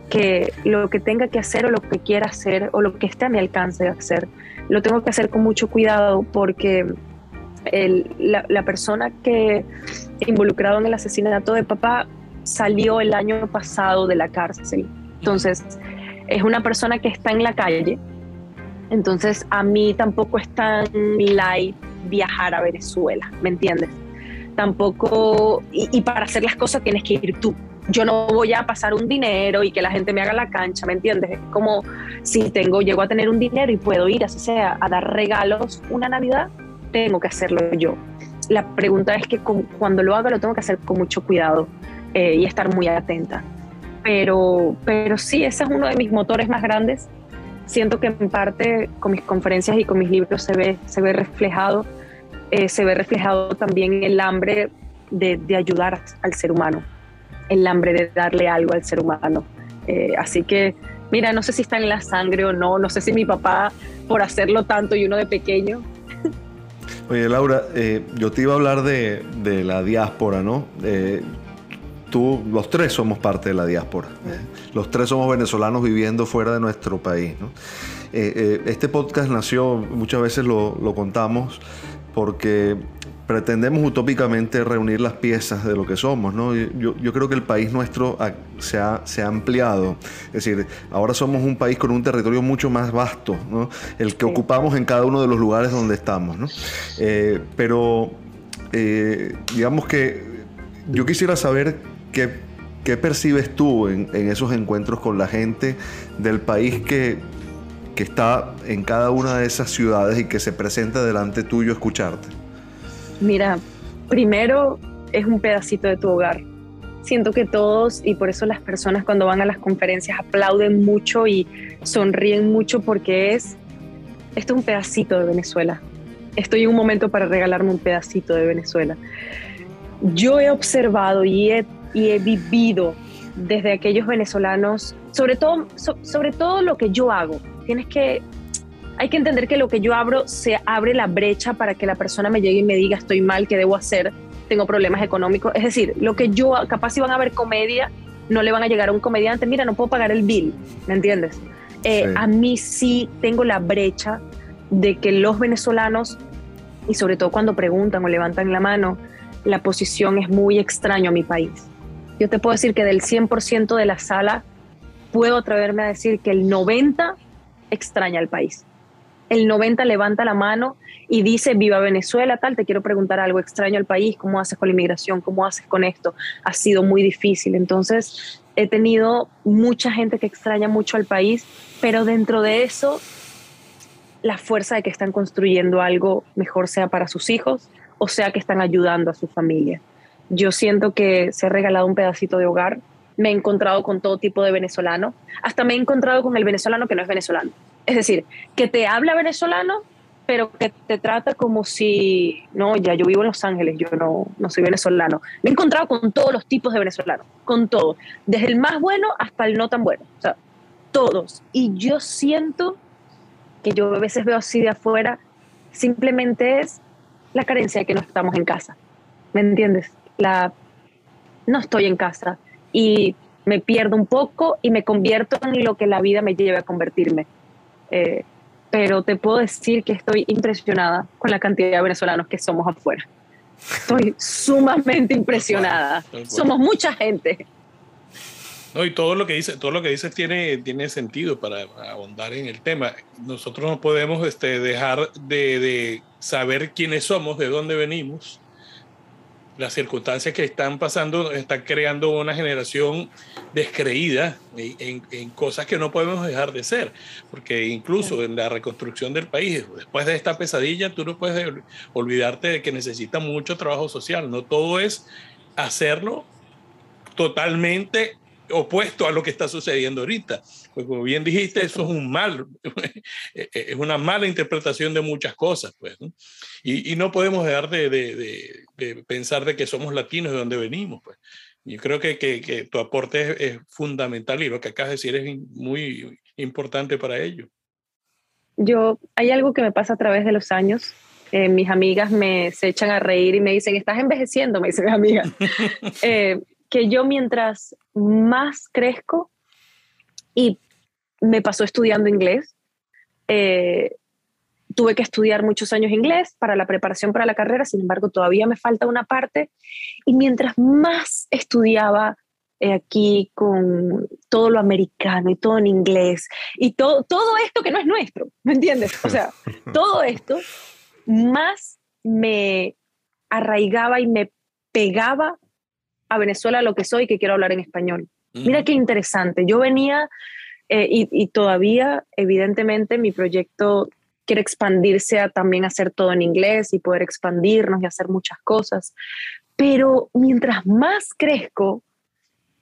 que lo que tenga que hacer o lo que quiera hacer o lo que esté a mi alcance de hacer, lo tengo que hacer con mucho cuidado porque la, persona que involucrado en el asesinato de papá salió el año pasado de la cárcel. Entonces, es una persona que está en la calle. Entonces, a mí tampoco es tan light viajar a Venezuela, ¿me entiendes? Tampoco, y, y para hacer las cosas tienes que ir tú yo no voy a pasar un dinero y que la gente me haga la cancha, ¿me entiendes? Es como si tengo, llego a tener un dinero y puedo ir, así sea, a dar regalos una Navidad, tengo que hacerlo yo. La pregunta es que cuando lo haga lo tengo que hacer con mucho cuidado eh, y estar muy atenta. Pero, pero sí, ese es uno de mis motores más grandes. Siento que en parte con mis conferencias y con mis libros se ve, se ve reflejado. Eh, se ve reflejado también el hambre de, ayudar al ser humano, el hambre de darle algo al ser humano. Eh, así que, mira, no sé si está en la sangre o no, no sé si mi papá, por hacerlo tanto y uno de pequeño, Oye, Laura, eh, yo te iba a hablar de, la diáspora, ¿no? Eh, tú, los tres somos parte de la diáspora. Los tres somos venezolanos viviendo fuera de nuestro país, ¿no? Este podcast nació, muchas veces lo, lo contamos, porque pretendemos utópicamente reunir las piezas de lo que somos. ¿no? Yo, creo que el país nuestro se ha, se ha, ampliado. Es decir, ahora somos un país con un territorio mucho más vasto, ¿no? el que ocupamos en cada uno de los lugares donde estamos. ¿no? Eh, pero eh, digamos que yo quisiera saber qué, qué percibes tú en, en, esos encuentros con la gente del país que, que está en cada una de esas ciudades y que se presenta delante tuyo a escucharte. Mira, primero es un pedacito de tu hogar. Siento que todos, y por eso las personas cuando van a las conferencias aplauden mucho y sonríen mucho porque es, esto es un pedacito de Venezuela. Estoy en un momento para regalarme un pedacito de Venezuela. Yo he observado y he, y he vivido desde aquellos venezolanos, sobre todo, sobre todo lo que yo hago. Tienes que hay que entender que lo que yo abro se abre la brecha para que la persona me llegue y me diga estoy mal, ¿qué debo hacer? Tengo problemas económicos. Es decir, lo que yo, capaz si van a ver comedia, no le van a llegar a un comediante, mira, no puedo pagar el bill, ¿me entiendes? Eh, a mí sí tengo la brecha de que los venezolanos, y sobre todo cuando preguntan o levantan la mano, la posición es muy extraña a mi país. Yo te puedo decir que del 100% de la sala, puedo atreverme a decir que el 90% extraña al país el 90 levanta la mano y dice, viva Venezuela, tal, te quiero preguntar algo extraño al país, ¿cómo haces con la inmigración? ¿Cómo haces con esto? Ha sido muy difícil. Entonces, he tenido mucha gente que extraña mucho al país, pero dentro de eso, la fuerza de que están construyendo algo mejor sea para sus hijos o sea que están ayudando a su familia. Yo siento que se ha regalado un pedacito de hogar, me he encontrado con todo tipo de venezolano, hasta me he encontrado con el venezolano que no es venezolano es decir, que te habla venezolano, pero que te trata como si, no, ya yo vivo en Los Ángeles, yo no, no soy venezolano. Me he encontrado con todos los tipos de venezolanos, con todos, desde el más bueno hasta el no tan bueno, o sea, todos. Y yo siento que yo a veces veo así de afuera, simplemente es la carencia de que no estamos en casa. ¿Me entiendes? La, no estoy en casa y me pierdo un poco y me convierto en lo que la vida me lleve a convertirme. Eh, pero te puedo decir que estoy impresionada con la cantidad de venezolanos que somos afuera. Estoy sumamente impresionada. Somos mucha gente. No, y todo lo que dice, todo lo que dices tiene, tiene sentido para ahondar en el tema. Nosotros no podemos este, dejar de, de, saber quiénes somos, de dónde venimos, las circunstancias que están pasando están creando una generación descreída en, en, cosas que no podemos dejar de ser, porque incluso en la reconstrucción del país, después de esta pesadilla, tú no puedes olvidarte de que necesita mucho trabajo social, no todo es hacerlo totalmente opuesto a lo que está sucediendo ahorita. Pues como bien dijiste, eso es un mal, es una mala interpretación de muchas cosas, pues. Y, y, no podemos dejar de, de, de, pensar de que somos latinos de donde venimos, pues. Yo creo que, que, que tu aporte es, fundamental y lo que acabas de decir es muy importante para ello. Yo, hay algo que me pasa a través de los años. Eh, mis amigas me se echan a reír y me dicen, estás envejeciendo, me dicen mis amigas. eh, que yo mientras más crezco, y me pasó estudiando inglés, eh, tuve que estudiar muchos años inglés para la preparación para la carrera, sin embargo todavía me falta una parte, y mientras más estudiaba eh, aquí con todo lo americano y todo en inglés, y todo, todo esto que no es nuestro, ¿me entiendes? O sea, todo esto, más me arraigaba y me pegaba a Venezuela lo que soy, que quiero hablar en español. Mira qué interesante. Yo venía eh, y, todavía, evidentemente, mi proyecto quiere expandirse a también hacer todo en inglés y poder expandirnos y hacer muchas cosas. Pero mientras más crezco,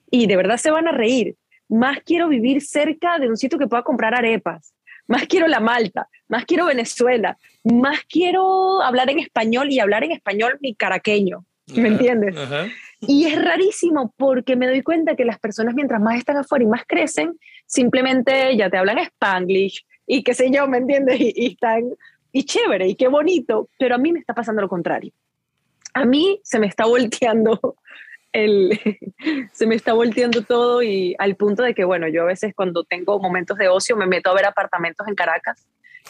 y de verdad se van a reír, más quiero vivir cerca de un sitio que pueda comprar arepas, más quiero la Malta, más quiero Venezuela, más quiero hablar en español y hablar en español mi caraqueño, ¿me entiendes? Y es rarísimo porque me doy cuenta que las personas mientras más están afuera y más crecen, simplemente ya te hablan spanglish y qué sé yo, ¿me entiendes? Y, están, y chévere, y qué bonito, pero a mí me está pasando lo contrario. A mí se me está volteando el, se me está volteando todo y al punto de que, bueno, yo a veces cuando tengo momentos de ocio me meto a ver apartamentos en Caracas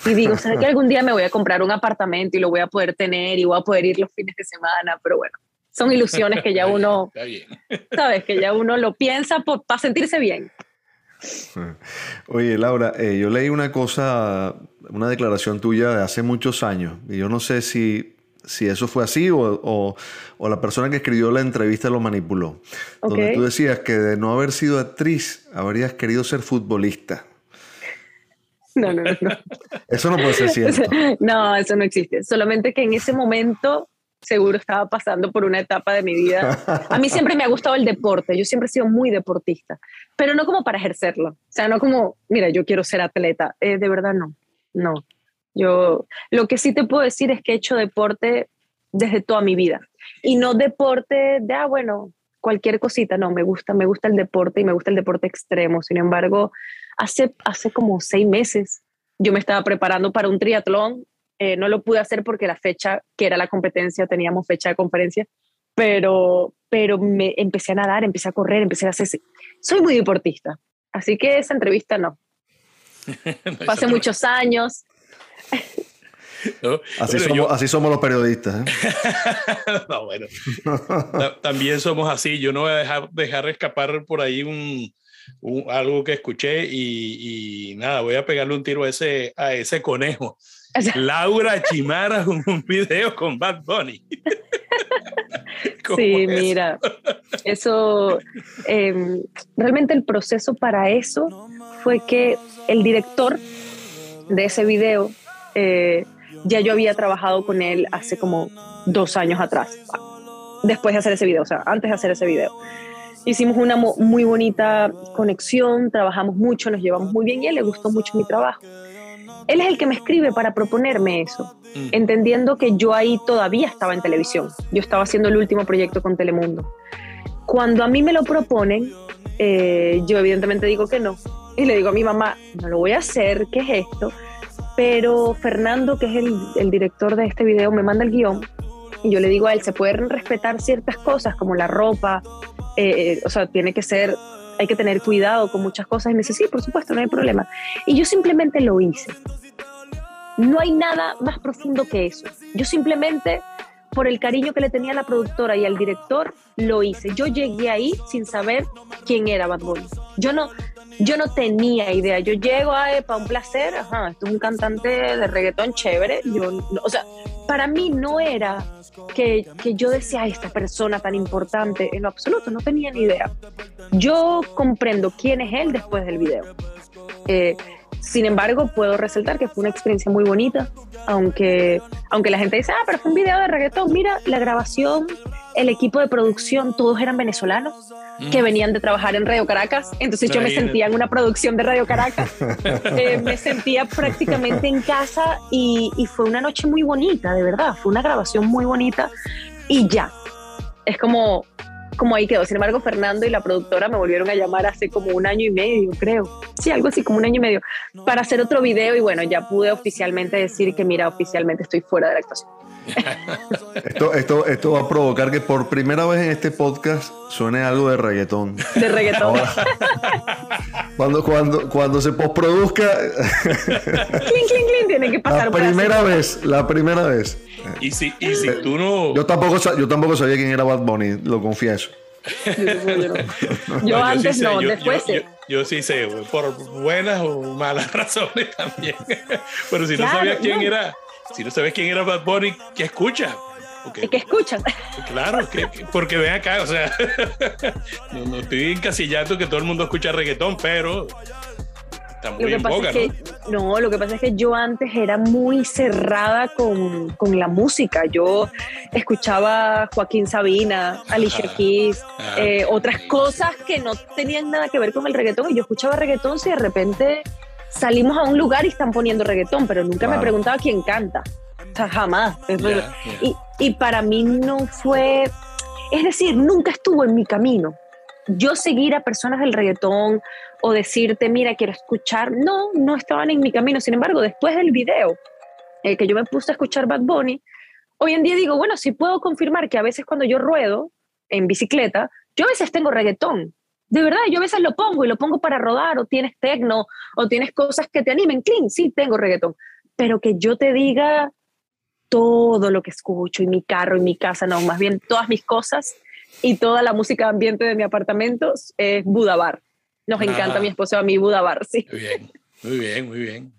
y digo, ¿sabes que algún día me voy a comprar un apartamento y lo voy a poder tener y voy a poder ir los fines de semana? Pero bueno, son ilusiones que ya uno, sabes, que ya uno lo piensa para sentirse bien. Oye, Laura, eh, yo leí una cosa, una declaración tuya de hace muchos años, y yo no sé si, si eso fue así o, o, la persona que escribió la entrevista lo manipuló. Donde tú decías que de no haber sido actriz, habrías querido ser futbolista. No, no, no. Eso no puede ser cierto. No, eso no existe. Solamente que en ese momento seguro estaba pasando por una etapa de mi vida. A mí siempre me ha gustado el deporte, yo siempre he sido muy deportista, pero no como para ejercerlo, o sea, no como, mira, yo quiero ser atleta, eh, de verdad no, no. Yo lo que sí te puedo decir es que he hecho deporte desde toda mi vida y no deporte de, ah, bueno, cualquier cosita, no, me gusta, me gusta el deporte y me gusta el deporte extremo. Sin embargo, hace, hace como seis meses yo me estaba preparando para un triatlón eh, no lo pude hacer porque la fecha, que era la competencia, teníamos fecha de conferencia, pero, pero me empecé a nadar, empecé a correr, empecé a hacer... Soy muy deportista, así que esa entrevista no. Hace muchos años. Así, somos, así, somos, los periodistas. ¿eh? no, bueno. También somos así. Yo no voy a dejar, dejar escapar por ahí un, algo que escuché y, y, nada, voy a pegarle un tiro a ese, a ese conejo. Laura Chimara un video con Bad Bunny. Sí, mira, eso, em, realmente el proceso para eso fue que el director de ese video, eh, ya yo había trabajado con él hace como dos años atrás, después de hacer ese video, o sea, antes de hacer ese video. Hicimos una muy bonita conexión, trabajamos mucho, nos llevamos muy bien y a él le gustó mucho mi trabajo. Él es el que me escribe para proponerme eso, mm. entendiendo que yo ahí todavía estaba en televisión. Yo estaba haciendo el último proyecto con Telemundo. Cuando a mí me lo proponen, eh, yo evidentemente digo que no. Y le digo a mi mamá, no lo voy a hacer, ¿qué es esto? Pero Fernando, que es el, el director de este video, me manda el guion y yo le digo a él, se pueden respetar ciertas cosas como la ropa, eh, eh, o sea, tiene que ser hay que tener cuidado con muchas cosas. Y me dice, sí, por supuesto, no hay problema. Y yo simplemente lo hice. No hay nada más profundo que eso. Yo simplemente, por el cariño que le tenía a la productora y al director, lo hice. Yo llegué ahí sin saber quién era Bad Bunny. Yo no, yo no tenía idea. Yo llego a para un placer, ajá, esto es un cantante de reggaetón chévere. Yo, o sea, para mí no era que, que yo decía, esta persona tan importante, en lo absoluto, no tenía ni idea. Yo comprendo quién es él después del video. Eh, sin embargo, puedo resaltar que fue una experiencia muy bonita, aunque, aunque la gente dice, ah, pero fue un video de reggaetón. Mira, la grabación, el equipo de producción, todos eran venezolanos que mm. venían de trabajar en Radio Caracas. Entonces yo me sentía en una producción de Radio Caracas. Eh, me sentía prácticamente en casa y, y fue una noche muy bonita, de verdad. Fue una grabación muy bonita y ya. Es como, como ahí quedó. Sin embargo, Fernando y la productora me volvieron a llamar hace como un año y medio, creo. Sí, algo así como un año y medio, para hacer otro video y bueno, ya pude oficialmente decir que mira, oficialmente estoy fuera de la actuación. Esto, esto, esto va a provocar que por primera vez en este podcast suene algo de reggaetón. De reggaetón. cuando, cuando, cuando se postproduzca. clink, clink, clink, tiene que pasar. La primera vez, la primera vez. Y si, y si tú no. Yo tampoco, yo tampoco sabía quién era Bad Bunny, lo confieso. yo, antes no, después sí. Yo, sí sé, por buenas o malas razones también. Pero si no sabías quién era, si no sabes quién era Bad Bunny, ¿qué escucha? Porque, ¿Qué escuchan? Claro, que, porque ven acá, o sea, no, no, estoy encasillando que todo el mundo escucha reggaetón, pero lo que pasa es que, ¿no? lo que pasa es que yo antes era muy cerrada con, con la música. Yo escuchaba Joaquín Sabina, Alicia Keys, eh, otras cosas que no tenían nada que ver con el reggaetón. Y yo escuchaba reggaetón si de repente salimos a un lugar y están poniendo reggaetón, pero nunca me preguntaba quién canta. O sea, jamás. Y, y para mí no fue, es decir, nunca estuvo en mi camino yo seguir a personas del reggaetón o decirte, mira, quiero escuchar, no, no estaban en mi camino. Sin embargo, después del video eh, que yo me puse a escuchar Bad Bunny, hoy en día digo, bueno, sí puedo confirmar que a veces cuando yo ruedo en bicicleta, yo a veces tengo reggaetón. De verdad, yo a veces lo pongo y lo pongo para rodar, o tienes tecno, o tienes cosas que te animen. Clean, sí, tengo reggaetón. Pero que yo te diga todo lo que escucho, y mi carro, y mi casa, no, más bien todas mis cosas, y toda la música ambiente de mi apartamento es Budabar. Nos encanta mi esposo a mí Budabar, sí. Muy bien, muy bien, muy bien.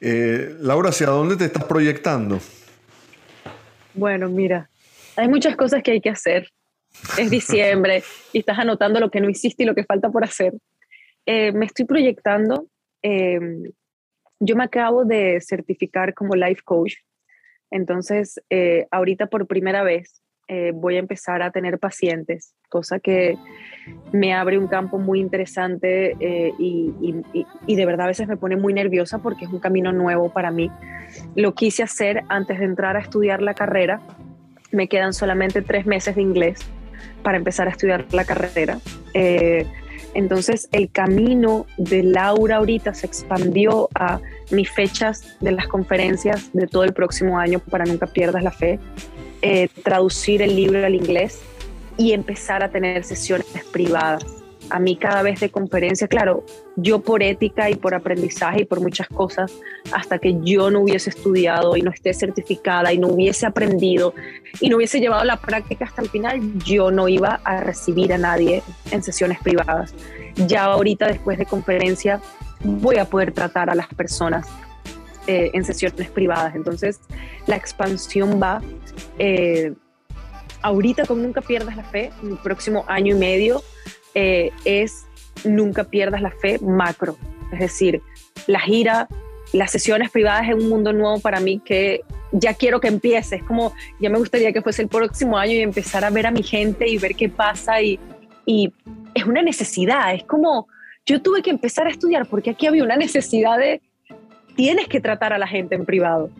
Eh, Laura, ¿hacia dónde te estás proyectando? Bueno, mira, hay muchas cosas que hay que hacer. Es diciembre y estás anotando lo que no hiciste y lo que falta por hacer. Eh, me estoy proyectando. Em, yo me acabo de certificar como life coach. Entonces, eh, ahorita por primera vez eh, voy a empezar a tener pacientes, cosa que me abre un campo muy interesante eh, y, y, de verdad a veces me pone muy nerviosa porque es un camino nuevo para mí. Lo quise hacer antes de entrar a estudiar la carrera. Me quedan solamente tres meses de inglés para empezar a estudiar la carrera. Eh, entonces el camino de Laura ahorita se expandió a mis fechas de las conferencias de todo el próximo año para Nunca Pierdas la Fe. Eh, traducir el libro al inglés y empezar a tener sesiones privadas. A mí cada vez de conferencia, claro, yo por ética y por aprendizaje y por muchas cosas, hasta que yo no hubiese estudiado y no esté certificada y no hubiese aprendido y no hubiese llevado la práctica hasta el final, yo no iba a recibir a nadie en sesiones privadas. Ya ahorita después de conferencia voy a poder tratar a las personas eh, en sesiones privadas. Entonces, la expansión va eh, ahorita con Nunca Pierdas la Fe, el próximo año y medio, eh, es Nunca Pierdas la Fe macro. Es decir, la gira, las sesiones privadas es un mundo nuevo para mí que ya quiero que empiece. Es como, ya me gustaría que fuese el próximo año y empezar a ver a mi gente y ver qué pasa. Y, y es una necesidad. Es como, yo tuve que empezar a estudiar porque aquí había una necesidad de tienes que tratar a la gente en privado.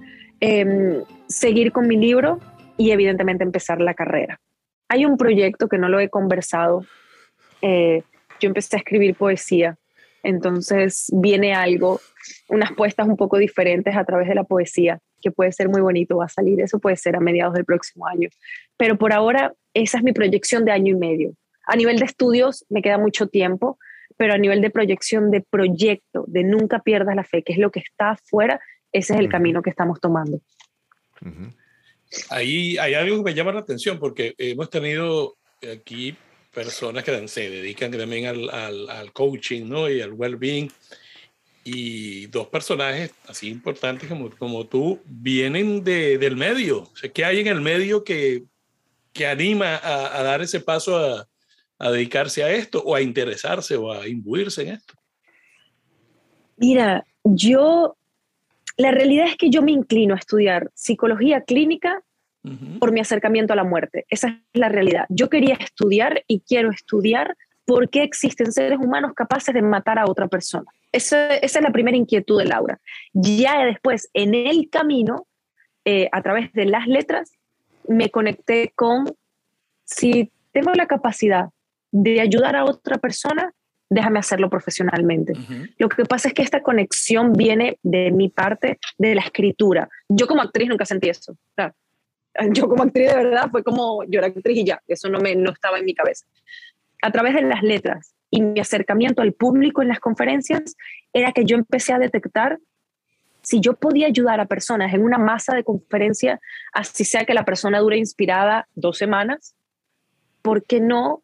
Em, seguir con mi libro y evidentemente empezar la carrera. Hay un proyecto que no lo he conversado. Eh, yo empecé a escribir poesía, entonces viene algo, unas puestas un poco diferentes a través de la poesía, que puede ser muy bonito, va a salir, eso puede ser a mediados del próximo año. Pero por ahora, esa es mi proyección de año y medio. A nivel de estudios, me queda mucho tiempo, pero a nivel de proyección de proyecto, de nunca pierdas la fe, que es lo que está afuera, ese es el camino que estamos tomando. Ahí hay algo que me llama la atención porque hemos tenido aquí personas que se dedican también al, al, coaching ¿no? y al well-being y dos personajes así importantes como, como tú vienen de, del medio. O sea, ¿qué hay en el medio que, que anima a, a, dar ese paso a, a, dedicarse a esto o a interesarse o a imbuirse en esto? Mira, yo, la realidad es que yo me inclino a estudiar psicología clínica uh -huh. por mi acercamiento a la muerte. Esa es la realidad. Yo quería estudiar y quiero estudiar por qué existen seres humanos capaces de matar a otra persona. Esa, esa es la primera inquietud de Laura. Ya después, en el camino, eh, a través de las letras, me conecté con, si tengo la capacidad de ayudar a otra persona, déjame hacerlo profesionalmente. Uh -huh. Lo que pasa es que esta conexión viene de mi parte, de la escritura. Yo como actriz nunca sentí eso. O sea, yo como actriz de verdad fue como yo actriz y ya, eso no, me, no estaba en mi cabeza. A través de las letras y mi acercamiento al público en las conferencias era que yo empecé a detectar si yo podía ayudar a personas en una masa de conferencia, así sea que la persona dure inspirada dos semanas, ¿por qué no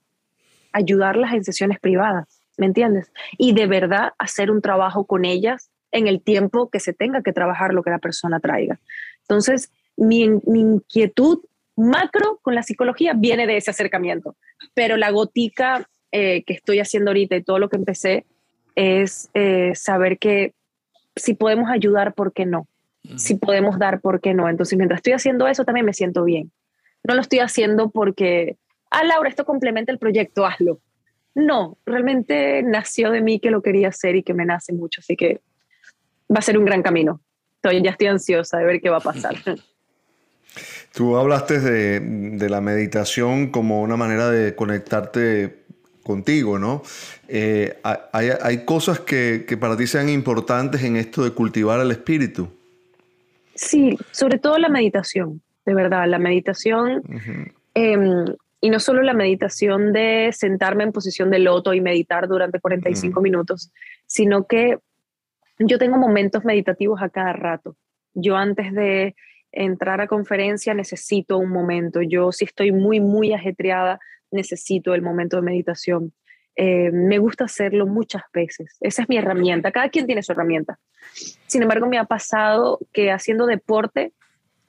ayudarlas en sesiones privadas? ¿Me entiendes? Y de verdad hacer un trabajo con ellas en el tiempo que se tenga que trabajar lo que la persona traiga. Entonces, mi, mi inquietud macro con la psicología viene de ese acercamiento, pero la gotica eh, que estoy haciendo ahorita y todo lo que empecé es eh, saber que si podemos ayudar, ¿por qué no? Uh -huh. Si podemos dar, ¿por qué no? Entonces, mientras estoy haciendo eso, también me siento bien. No lo estoy haciendo porque, ah, Laura, esto complementa el proyecto, hazlo. No, realmente nació de mí que lo quería hacer y que me nace mucho, así que va a ser un gran camino. Estoy, ya estoy ansiosa de ver qué va a pasar. Tú hablaste de, de, la meditación como una manera de conectarte contigo, ¿no? Eh, hay, hay, cosas que, que, para ti sean importantes en esto de cultivar el espíritu. Sí, sobre todo la meditación, de verdad, la meditación, uh -huh. eh, y no solo la meditación de sentarme en posición de loto y meditar durante 45 uh -huh. minutos, sino que yo tengo momentos meditativos a cada rato. Yo antes de entrar a conferencia necesito un momento. Yo si estoy muy, muy ajetreada, necesito el momento de meditación. Eh, me gusta hacerlo muchas veces. Esa es mi herramienta. Cada quien tiene su herramienta. Sin embargo, me ha pasado que haciendo deporte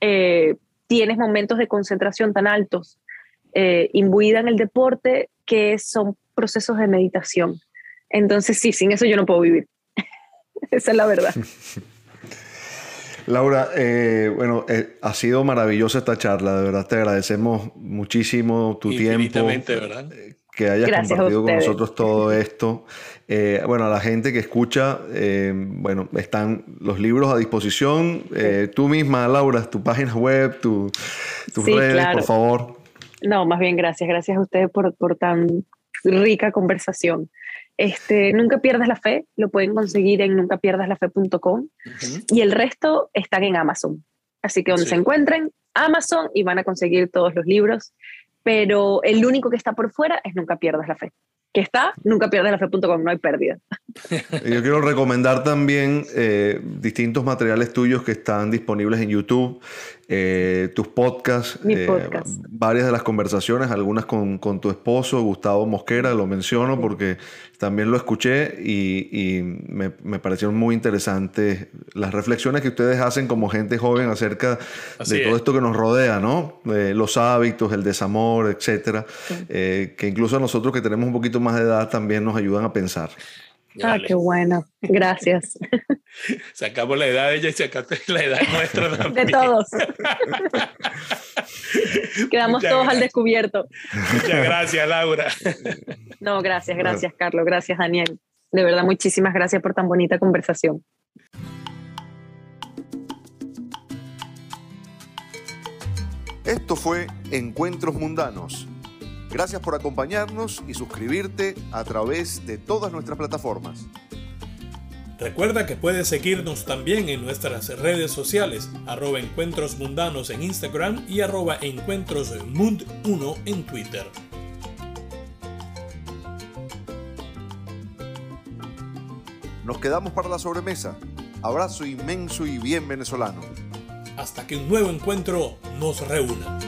eh, tienes momentos de concentración tan altos, eh, imbuida en el deporte, que son procesos de meditación. Entonces, sí, sin eso yo no puedo vivir. Esa es la verdad. Laura, eh, bueno, eh, ha sido maravillosa esta charla, de verdad te agradecemos muchísimo tu tiempo, ¿verdad? Eh, que hayas Gracias compartido con nosotros todo esto. Eh, bueno, a la gente que escucha, bueno, están los libros a disposición. Sí. Tú misma, Laura, tu página web, tu, tus sí, redes, claro. por favor. No, más bien gracias, gracias a ustedes por, por tan rica conversación. Este, nunca pierdas la fe, lo pueden conseguir en nuncapierdaslafe.com uh -huh. y el resto están en Amazon. Así que donde sí. se encuentren, Amazon y van a conseguir todos los libros, pero el único que está por fuera es Nunca pierdas la fe. Que está, nunca pierdas la fe.com, no hay pérdida. Yo quiero recomendar también eh, distintos materiales tuyos que están disponibles en YouTube, eh, tus podcasts, podcast. eh, varias de las conversaciones, algunas con, con, tu esposo, Gustavo Mosquera, lo menciono porque también lo escuché y, y me, me, parecieron muy interesantes las reflexiones que ustedes hacen como gente joven acerca Así de es. todo esto que nos rodea, ¿no? Eh, los hábitos, el desamor, etcétera, sí. Eh, que incluso a nosotros que tenemos un poquito más de edad también nos ayudan a pensar. Ah, qué bueno. Gracias. Sacamos la edad de ella y sacaste la edad nuestra también. De todos. Quedamos Muchas todos gracias. al descubierto. Muchas gracias, Laura. No, gracias, gracias, Carlos. Gracias, Daniel. De verdad, muchísimas gracias por tan bonita conversación. Esto fue Encuentros Mundanos Gracias por acompañarnos y suscribirte a través de todas nuestras plataformas. Recuerda que puedes seguirnos también en nuestras redes sociales, arroba encuentros mundanos en Instagram y arroba encuentrosmund1 en Twitter. Nos quedamos para la sobremesa. Abrazo inmenso y bien venezolano. Hasta que un nuevo encuentro nos reúna.